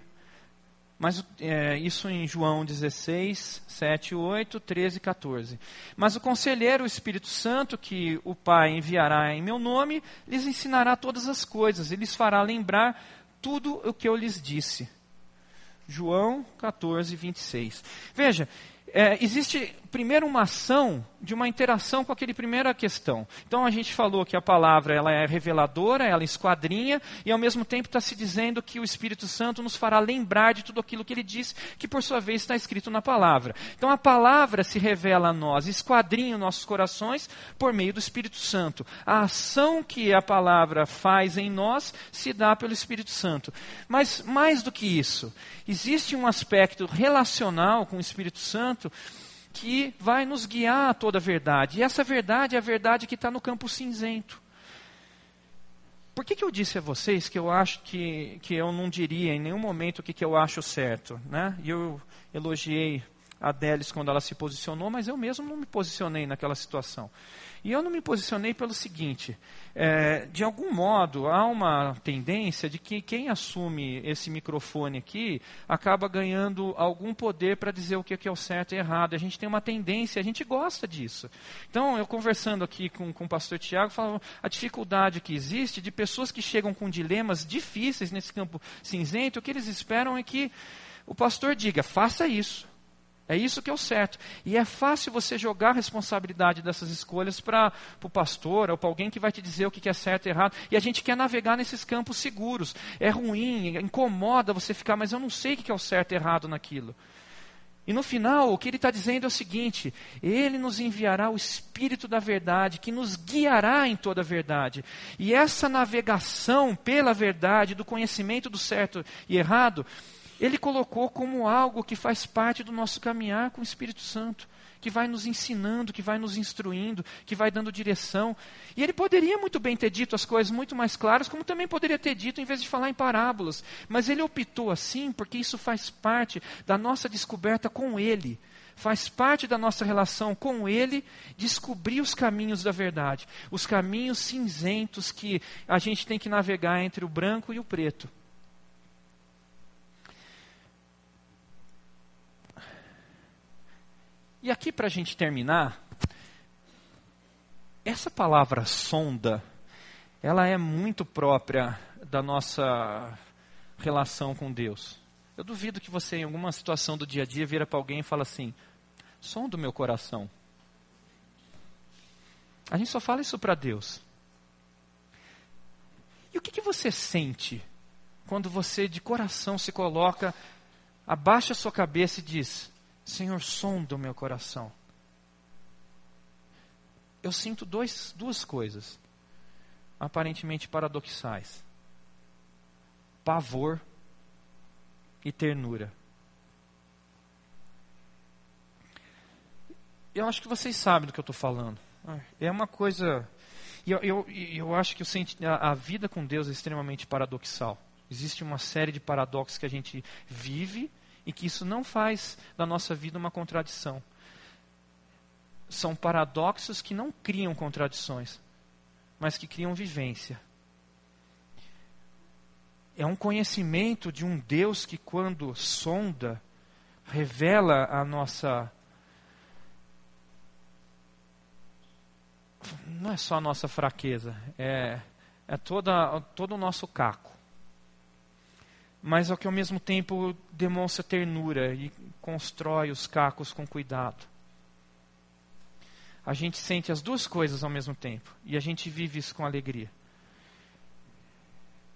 Speaker 2: Mas é, isso em João 16, 7, 8, 13 e 14. Mas o conselheiro, o Espírito Santo, que o Pai enviará em meu nome, lhes ensinará todas as coisas e lhes fará lembrar tudo o que eu lhes disse. João 14, 26. Veja, é, existe primeiro uma ação de uma interação com aquele primeira questão. Então a gente falou que a palavra ela é reveladora, ela esquadrinha e ao mesmo tempo está se dizendo que o Espírito Santo nos fará lembrar de tudo aquilo que ele diz, que por sua vez está escrito na palavra. Então a palavra se revela a nós, esquadrinha nossos corações por meio do Espírito Santo. A ação que a palavra faz em nós se dá pelo Espírito Santo. Mas mais do que isso, existe um aspecto relacional com o Espírito Santo que vai nos guiar a toda a verdade. E essa verdade é a verdade que está no campo cinzento. Por que, que eu disse a vocês que eu acho que, que eu não diria em nenhum momento o que, que eu acho certo? Né? E eu elogiei a Délis quando ela se posicionou, mas eu mesmo não me posicionei naquela situação. E eu não me posicionei pelo seguinte: é, de algum modo há uma tendência de que quem assume esse microfone aqui acaba ganhando algum poder para dizer o que é o certo e errado. A gente tem uma tendência, a gente gosta disso. Então, eu conversando aqui com, com o pastor Tiago, falava a dificuldade que existe de pessoas que chegam com dilemas difíceis nesse campo cinzento, o que eles esperam é que o pastor diga: faça isso. É isso que é o certo. E é fácil você jogar a responsabilidade dessas escolhas para o pastor ou para alguém que vai te dizer o que é certo e errado. E a gente quer navegar nesses campos seguros. É ruim, incomoda você ficar, mas eu não sei o que é o certo e errado naquilo. E no final, o que ele está dizendo é o seguinte: Ele nos enviará o Espírito da Verdade, que nos guiará em toda a verdade. E essa navegação pela verdade, do conhecimento do certo e errado, ele colocou como algo que faz parte do nosso caminhar com o Espírito Santo, que vai nos ensinando, que vai nos instruindo, que vai dando direção. E ele poderia muito bem ter dito as coisas muito mais claras, como também poderia ter dito em vez de falar em parábolas. Mas ele optou assim porque isso faz parte da nossa descoberta com ele. Faz parte da nossa relação com Ele descobrir os caminhos da verdade, os caminhos cinzentos que a gente tem que navegar entre o branco e o preto. E aqui, para a gente terminar, essa palavra sonda, ela é muito própria da nossa relação com Deus. Eu duvido que você, em alguma situação do dia a dia, vira para alguém e fala assim: sonda o meu coração. A gente só fala isso para Deus. E o que, que você sente quando você de coração se coloca, abaixa a sua cabeça e diz: Senhor, sonda o meu coração. Eu sinto dois, duas coisas, aparentemente paradoxais: pavor e ternura. Eu acho que vocês sabem do que eu estou falando. É uma coisa. Eu, eu, eu acho que a, a vida com Deus é extremamente paradoxal. Existe uma série de paradoxos que a gente vive e que isso não faz da nossa vida uma contradição. São paradoxos que não criam contradições, mas que criam vivência. É um conhecimento de um Deus que, quando sonda, revela a nossa. Não é só a nossa fraqueza, é, é toda, todo o nosso caco mas ao que ao mesmo tempo demonstra ternura e constrói os cacos com cuidado. A gente sente as duas coisas ao mesmo tempo e a gente vive isso com alegria.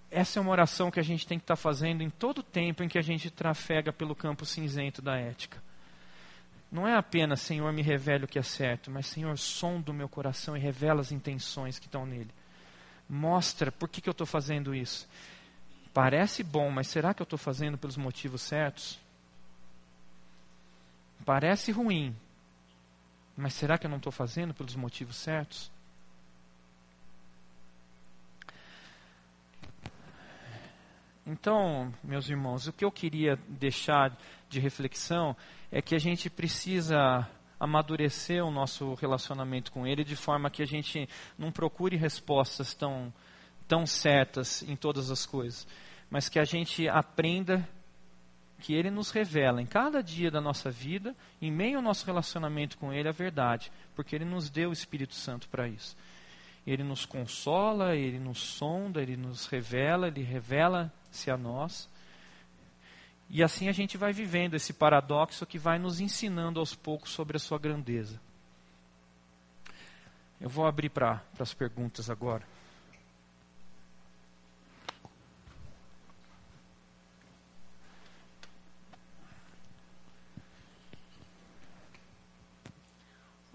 Speaker 2: Essa é uma oração que a gente tem que estar fazendo em todo o tempo em que a gente trafega pelo campo cinzento da ética. Não é apenas, Senhor, me revele o que é certo, mas, Senhor, sonda o meu coração e revela as intenções que estão nele. Mostra por que, que eu estou fazendo isso. Parece bom, mas será que eu estou fazendo pelos motivos certos? Parece ruim, mas será que eu não estou fazendo pelos motivos certos? Então, meus irmãos, o que eu queria deixar de reflexão é que a gente precisa amadurecer o nosso relacionamento com Ele de forma que a gente não procure respostas tão, tão certas em todas as coisas mas que a gente aprenda que Ele nos revela em cada dia da nossa vida, em meio ao nosso relacionamento com Ele, a verdade, porque Ele nos deu o Espírito Santo para isso. Ele nos consola, Ele nos sonda, Ele nos revela, Ele revela-se a nós. E assim a gente vai vivendo esse paradoxo que vai nos ensinando aos poucos sobre a sua grandeza. Eu vou abrir para as perguntas agora.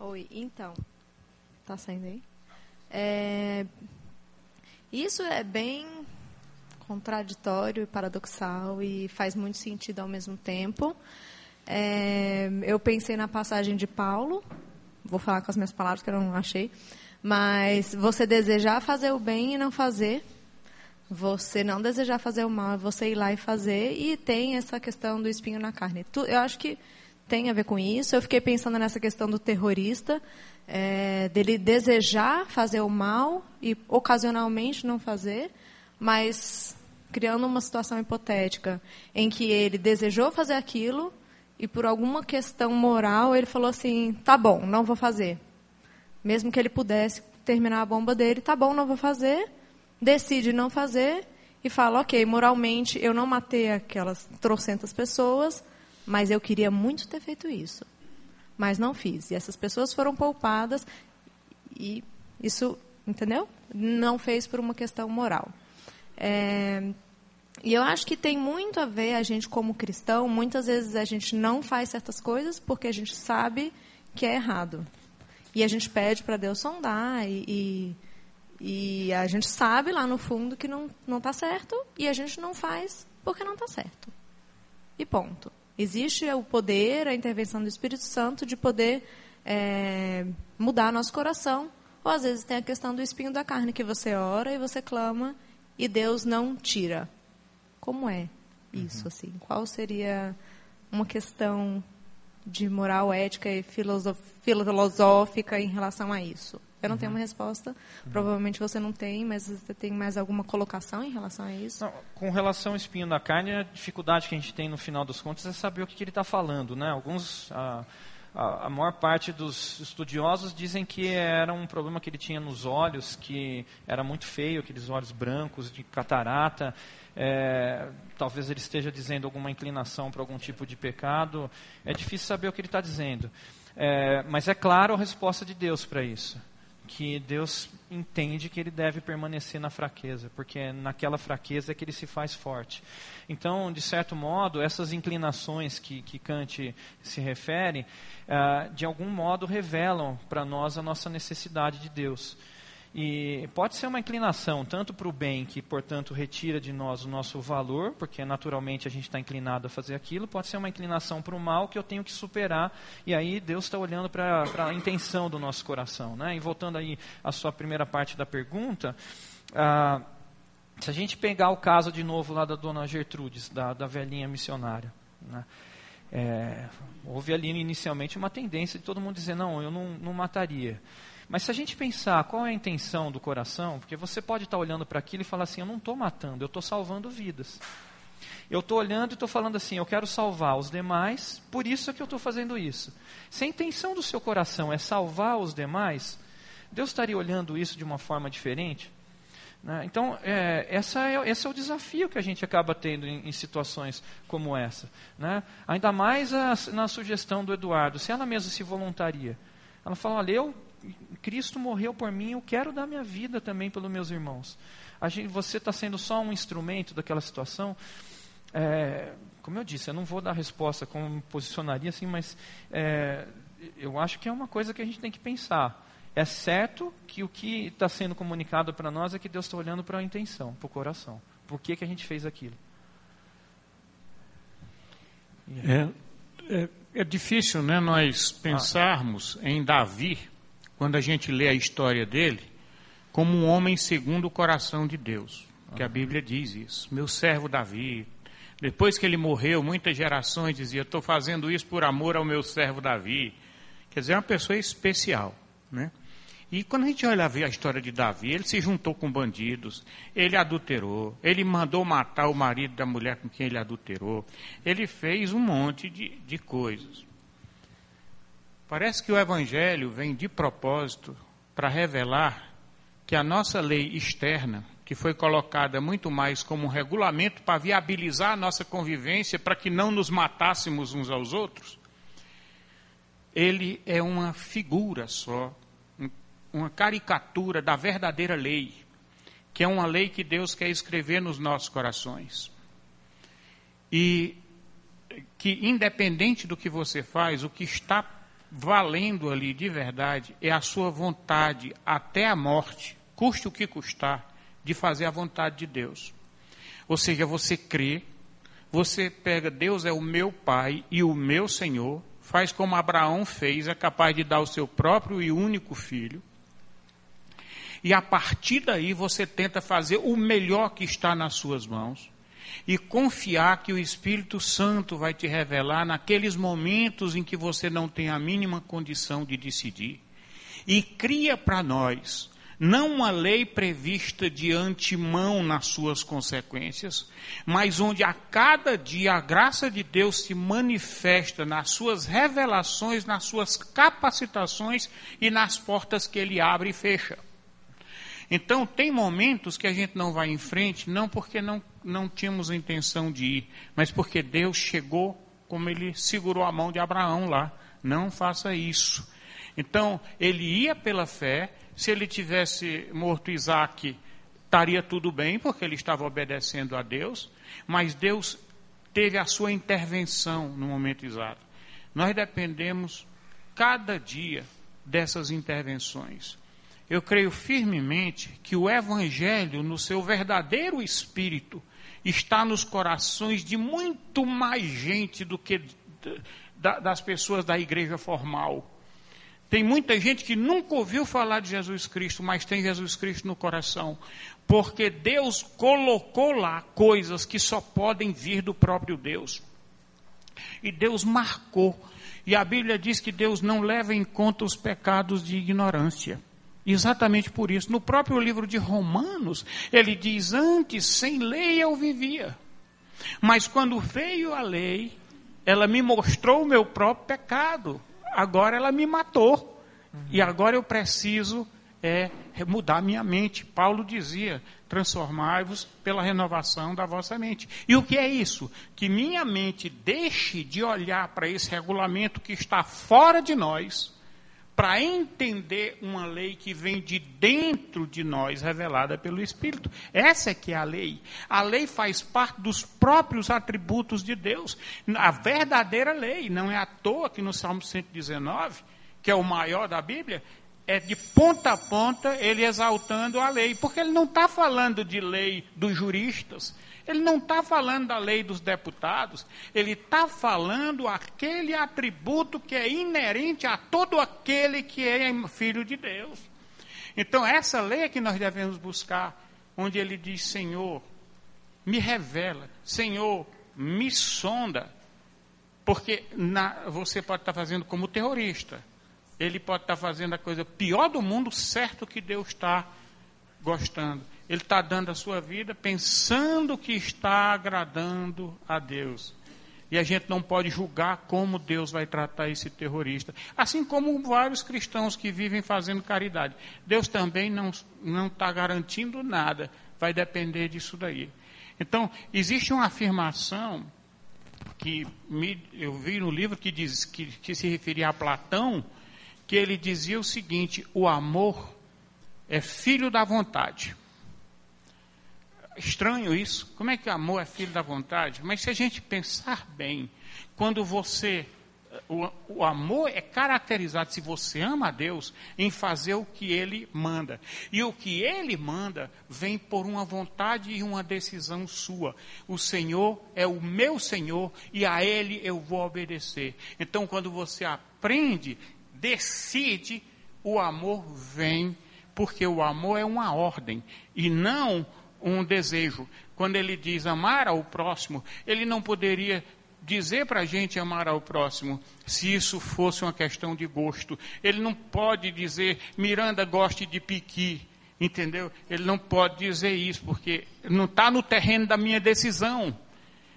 Speaker 3: Oi, então. Tá saindo aí? É, isso é bem contraditório e paradoxal e faz muito sentido ao mesmo tempo. É, eu pensei na passagem de Paulo, vou falar com as minhas palavras que eu não achei, mas você desejar fazer o bem e não fazer, você não desejar fazer o mal, é você ir lá e fazer, e tem essa questão do espinho na carne. Eu acho que tem a ver com isso. Eu fiquei pensando nessa questão do terrorista, é, dele desejar fazer o mal e ocasionalmente não fazer, mas criando uma situação hipotética em que ele desejou fazer aquilo e por alguma questão moral ele falou assim: tá bom, não vou fazer. Mesmo que ele pudesse terminar a bomba dele, tá bom, não vou fazer. Decide não fazer e fala: ok, moralmente eu não matei aquelas trocentas pessoas mas eu queria muito ter feito isso. Mas não fiz. E essas pessoas foram poupadas e isso, entendeu? Não fez por uma questão moral. É, e eu acho que tem muito a ver a gente como cristão, muitas vezes a gente não faz certas coisas porque a gente sabe que é errado. E a gente pede para Deus sondar e, e, e, a gente sabe lá no fundo que não está certo e a gente não faz porque não está certo. E ponto. Existe o poder, a intervenção do Espírito Santo de poder é, mudar nosso coração. Ou às vezes tem a questão do espinho da carne que você ora e você clama e Deus não tira. Como é isso? Uhum. assim? Qual seria uma questão de moral, ética e filosófica em relação a isso? Eu não uhum. tenho uma resposta. Uhum. Provavelmente você não tem, mas você tem mais alguma colocação em relação a isso? Não,
Speaker 2: com relação ao espinho da carne, a dificuldade que a gente tem no final dos contos é saber o que, que ele está falando. Né? Alguns, a, a, a, maior parte dos estudiosos dizem que era um problema que ele tinha nos olhos, que era muito feio, aqueles olhos brancos de catarata. É, talvez ele esteja dizendo alguma inclinação para algum tipo de pecado. É difícil saber o que ele está dizendo. É, mas é claro a resposta de Deus para isso que Deus entende que ele deve permanecer na fraqueza, porque é naquela fraqueza é que ele se faz forte. Então, de certo modo, essas inclinações que, que Kant se refere, uh, de algum modo revelam para nós a nossa necessidade de Deus. E pode ser uma inclinação tanto para o bem, que portanto retira de nós o nosso valor, porque naturalmente a gente está inclinado a fazer aquilo, pode ser uma inclinação para o mal que eu tenho que superar, e aí Deus está olhando para a intenção do nosso coração. Né? E voltando aí à sua primeira parte da pergunta, ah, se a gente pegar o caso de novo lá da dona Gertrudes, da, da velhinha missionária, né? é, houve ali inicialmente uma tendência de todo mundo dizer: não, eu não, não mataria. Mas se a gente pensar qual é a intenção do coração, porque você pode estar olhando para aquilo e falar assim: eu não estou matando, eu estou salvando vidas. Eu estou olhando e estou falando assim: eu quero salvar os demais, por isso é que eu estou fazendo isso. Se a intenção do seu coração é salvar os demais, Deus estaria olhando isso de uma forma diferente? Né? Então, é, essa é, esse é o desafio que a gente acaba tendo em, em situações como essa. Né? Ainda mais a, na sugestão do Eduardo, se ela mesma se voluntaria. Ela fala: olha, eu Cristo morreu por mim, eu quero dar minha vida também pelos meus irmãos. Gente, você está sendo só um instrumento daquela situação. É, como eu disse, eu não vou dar resposta como me posicionaria assim, mas é, eu acho que é uma coisa que a gente tem que pensar. É certo que o que está sendo comunicado para nós é que Deus está olhando para a intenção, para o coração. Por que, que a gente fez aquilo?
Speaker 4: É, é, é, difícil né, nós pensarmos ah. em Davi quando a gente lê a história dele, como um homem segundo o coração de Deus. Que a Bíblia diz isso. Meu servo Davi. Depois que ele morreu, muitas gerações diziam: Estou fazendo isso por amor ao meu servo Davi. Quer dizer, é uma pessoa especial. Né? E quando a gente olha ver a história de Davi, ele se juntou com bandidos, ele adulterou, ele mandou matar o marido da mulher com quem ele adulterou, ele fez um monte de, de coisas. Parece que o Evangelho vem de propósito para revelar que a nossa lei externa, que foi colocada muito mais como um regulamento para viabilizar a nossa convivência, para que não nos matássemos uns aos outros, ele é uma figura só, uma caricatura da verdadeira lei, que é uma lei que Deus quer escrever nos nossos corações. E que, independente do que você faz, o que está valendo ali de verdade é a sua vontade até a morte, custe o que custar, de fazer a vontade de Deus. Ou seja, você crê, você pega Deus é o meu Pai e o meu Senhor, faz como Abraão fez, é capaz de dar o seu próprio e único filho. E a partir daí você tenta fazer o melhor que está nas suas mãos e confiar que o Espírito Santo vai te revelar naqueles momentos em que você não tem a mínima condição de decidir. E cria para nós não uma lei prevista de antemão nas suas consequências, mas onde a cada dia a graça de Deus se manifesta nas suas revelações, nas suas capacitações e nas portas que ele abre e fecha. Então, tem momentos que a gente não vai em frente, não porque não, não tínhamos intenção de ir, mas porque Deus chegou como ele segurou a mão de Abraão lá. Não faça isso. Então, ele ia pela fé. Se ele tivesse morto Isaac, estaria tudo bem, porque ele estava obedecendo a Deus. Mas Deus teve a sua intervenção no momento exato. Nós dependemos cada dia dessas intervenções. Eu creio firmemente que o Evangelho, no seu verdadeiro espírito, está nos corações de muito mais gente do que das pessoas da igreja formal. Tem muita gente que nunca ouviu falar de Jesus Cristo, mas tem Jesus Cristo no coração. Porque Deus colocou lá coisas que só podem vir do próprio Deus. E Deus marcou. E a Bíblia diz que Deus não leva em conta os pecados de ignorância. Exatamente por isso. No próprio livro de Romanos, ele diz: Antes, sem lei eu vivia. Mas quando veio a lei, ela me mostrou o meu próprio pecado agora ela me matou. Uhum. E agora eu preciso é, mudar minha mente. Paulo dizia: transformai-vos pela renovação da vossa mente. E o que é isso? Que minha mente deixe de olhar para esse regulamento que está fora de nós para entender uma lei que vem de dentro de nós, revelada pelo Espírito. Essa é que é a lei. A lei faz parte dos próprios atributos de Deus. A verdadeira lei, não é à toa que no Salmo 119, que é o maior da Bíblia, é de ponta a ponta ele exaltando a lei, porque ele não está falando de lei dos juristas, ele não está falando da lei dos deputados, ele está falando aquele atributo que é inerente a todo aquele que é filho de Deus. Então, essa lei é que nós devemos buscar, onde ele diz: Senhor, me revela, Senhor, me sonda, porque na, você pode estar fazendo como terrorista, ele pode estar fazendo a coisa pior do mundo, certo que Deus está gostando ele está dando a sua vida pensando que está agradando a Deus. E a gente não pode julgar como Deus vai tratar esse terrorista. Assim como vários cristãos que vivem fazendo caridade. Deus também não está garantindo nada. Vai depender disso daí. Então, existe uma afirmação que me, eu vi no livro que, diz, que, que se referia a Platão, que ele dizia o seguinte: o amor é filho da vontade estranho isso. Como é que o amor é filho da vontade? Mas se a gente pensar bem, quando você. O, o, amor é caracterizado, se você ama a Deus, em fazer o que Ele manda. E o que Ele manda vem por uma vontade e uma decisão sua. O Senhor é o meu Senhor e a Ele eu vou obedecer. Então, quando você aprende, decide, o amor vem, porque o amor é uma ordem e não um desejo. Quando ele diz amar ao próximo, ele não poderia dizer para a gente amar ao próximo se isso fosse uma questão de gosto. Ele não pode dizer Miranda goste de piqui, entendeu? Ele não pode dizer isso porque não está no terreno da minha decisão.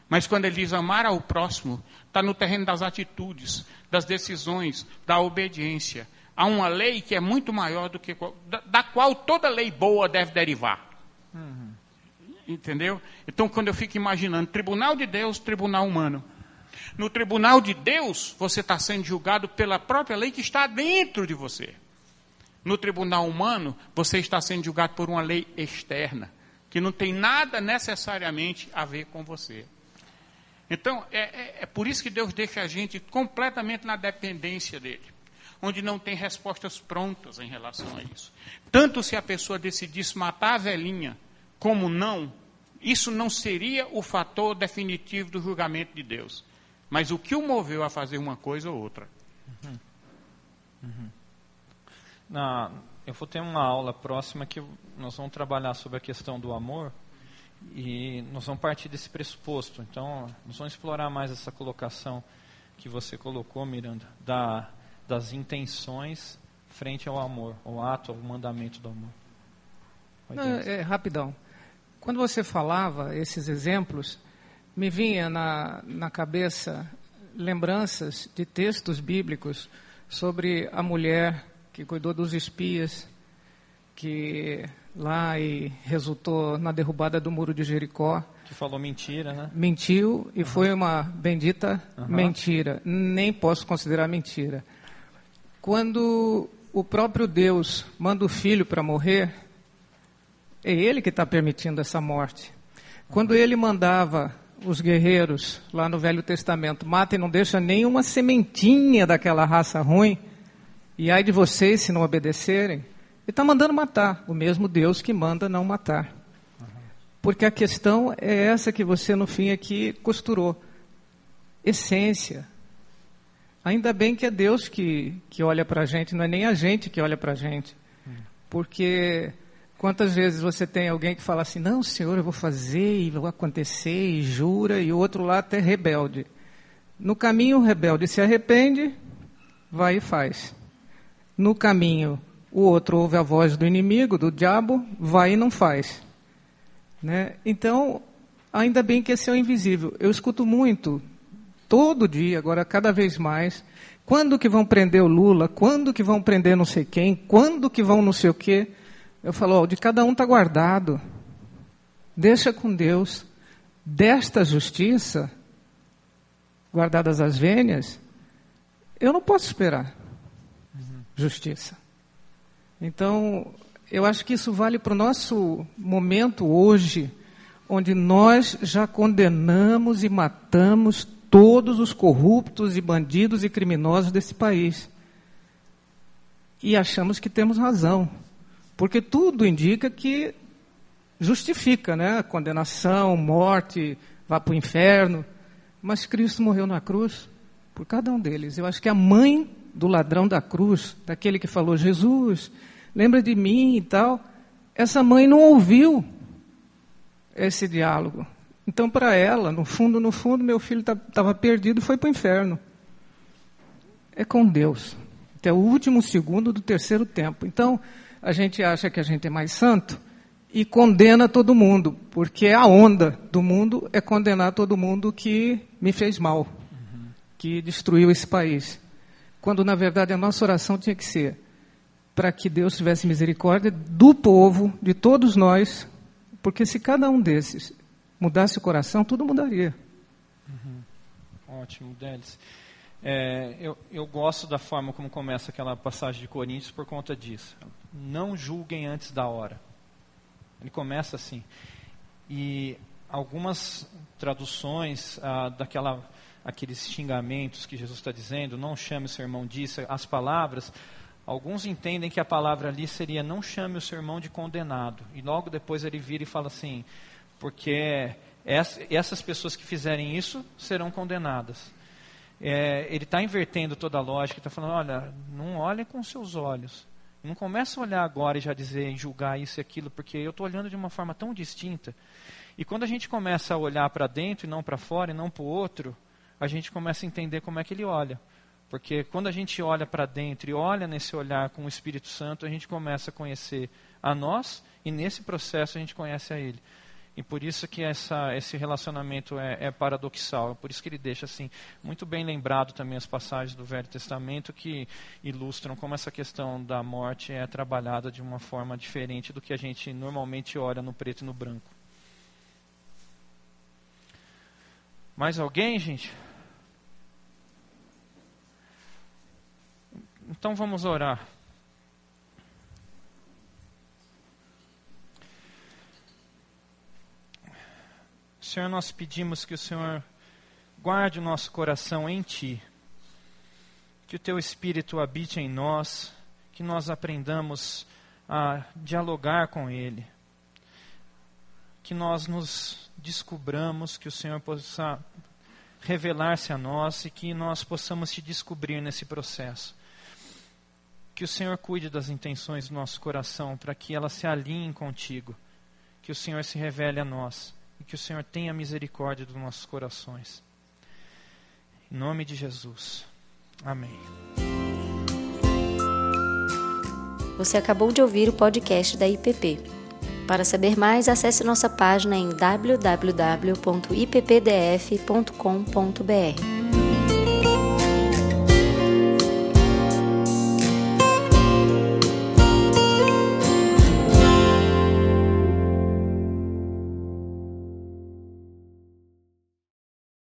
Speaker 4: Mas quando ele diz amar ao próximo, está no terreno das atitudes, das decisões, da obediência. Há uma lei que é muito maior do que da, da qual toda lei boa deve derivar. Uhum. Entendeu? Então, quando eu fico imaginando tribunal de Deus, tribunal humano. No tribunal de Deus, você está sendo julgado pela própria lei que está dentro de você. No tribunal humano, você está sendo julgado por uma lei externa, que não tem nada necessariamente a ver com você. Então, é, é, é por isso que Deus deixa a gente completamente na dependência dele, onde não tem respostas prontas em relação a isso. Tanto se a pessoa decidisse matar a velhinha como não, isso não seria o fator definitivo do julgamento de Deus. Mas o que o moveu a fazer uma coisa ou outra? Uhum.
Speaker 2: Uhum. Na, eu vou ter uma aula próxima que nós vamos trabalhar sobre a questão do amor e nós vamos partir desse pressuposto. Então, nós vamos explorar mais essa colocação que você colocou, Miranda, da, das intenções frente ao amor, ao ato, ao mandamento do amor.
Speaker 5: Não, é, rapidão. Quando você falava esses exemplos, me vinha na, na cabeça lembranças de textos bíblicos sobre a mulher que cuidou dos espias, que lá e resultou na derrubada do muro de Jericó.
Speaker 2: Que falou mentira, né?
Speaker 5: Mentiu e uhum. foi uma bendita uhum. mentira. Nem posso considerar mentira. Quando o próprio Deus manda o filho para morrer, é ele que está permitindo essa morte. Quando ele mandava os guerreiros lá no Velho Testamento, matem, não deixa nenhuma sementinha daquela raça ruim, e ai de vocês se não obedecerem, ele está mandando matar, o mesmo Deus que manda não matar. Porque a questão é essa que você no fim aqui costurou. Essência. Ainda bem que é Deus que, que olha para a gente, não é nem a gente que olha para a gente. Porque quantas vezes você tem alguém que fala assim, não, senhor, eu vou fazer e vai acontecer, e jura, e o outro lá até rebelde. No caminho, o rebelde se arrepende, vai e faz. No caminho, o outro ouve a voz do inimigo, do diabo, vai e não faz. Né? Então, ainda bem que esse é o invisível. Eu escuto muito, todo dia, agora cada vez mais, quando que vão prender o Lula, quando que vão prender não sei quem, quando que vão não sei o quê. Eu falo, ó, de cada um está guardado. Deixa com Deus. Desta justiça, guardadas as vênias, eu não posso esperar justiça. Então, eu acho que isso vale para o nosso momento hoje, onde nós já condenamos e matamos todos os corruptos e bandidos e criminosos desse país. E achamos que temos razão, porque tudo indica que justifica, né? Condenação, morte, vá para o inferno. Mas Cristo morreu na cruz por cada um deles. Eu acho que a mãe do ladrão da cruz, daquele que falou: Jesus, lembra de mim e tal. Essa mãe não ouviu esse diálogo. Então, para ela, no fundo, no fundo, meu filho estava perdido e foi para o inferno. É com Deus. Até o último segundo do terceiro tempo. Então, a gente acha que a gente é mais santo e condena todo mundo, porque a onda do mundo é condenar todo mundo que me fez mal, uhum. que destruiu esse país. Quando, na verdade, a nossa oração tinha que ser: para que Deus tivesse misericórdia do povo, de todos nós, porque se cada um desses mudasse o coração, tudo mudaria.
Speaker 2: Uhum. Ótimo, Délis. É, eu, eu gosto da forma como começa aquela passagem de Coríntios por conta disso. Não julguem antes da hora. Ele começa assim. E algumas traduções ah, daquela aqueles xingamentos que Jesus está dizendo, não chame o seu irmão disso, as palavras, Alguns entendem que a palavra ali seria não chame o seu irmão de condenado. E logo depois ele vira e fala assim, porque essas pessoas que fizerem isso serão condenadas. É, ele está invertendo toda a lógica, está falando, olha, não olhem com seus olhos. Não começa a olhar agora e já dizer, julgar isso e aquilo, porque eu estou olhando de uma forma tão distinta. E quando a gente começa a olhar para dentro e não para fora e não para o outro, a gente começa a entender como é que ele olha. Porque quando a gente olha para dentro e olha nesse olhar com o Espírito Santo, a gente começa a conhecer a nós e nesse processo a gente conhece a Ele. E por isso que essa, esse relacionamento é, é, paradoxal. Por isso que ele deixa assim muito bem lembrado também as passagens do Velho Testamento que ilustram como essa questão da morte é trabalhada de uma forma diferente do que a gente normalmente olha no preto e no branco. Mais alguém, gente? Então vamos orar. Senhor, nós pedimos que o Senhor guarde o nosso coração em Ti, que o Teu Espírito habite em nós, que nós aprendamos a dialogar com Ele, que nós nos descubramos, que o Senhor possa revelar-se a nós e que nós possamos te descobrir nesse processo. Que o Senhor cuide das intenções do nosso coração para que elas se alinhem contigo. Que o Senhor se revele a nós e que o Senhor tenha misericórdia dos nossos corações. Em nome de Jesus. Amém.
Speaker 1: Você acabou de ouvir o podcast da IPP. Para saber mais, acesse nossa página em www.ippdf.com.br.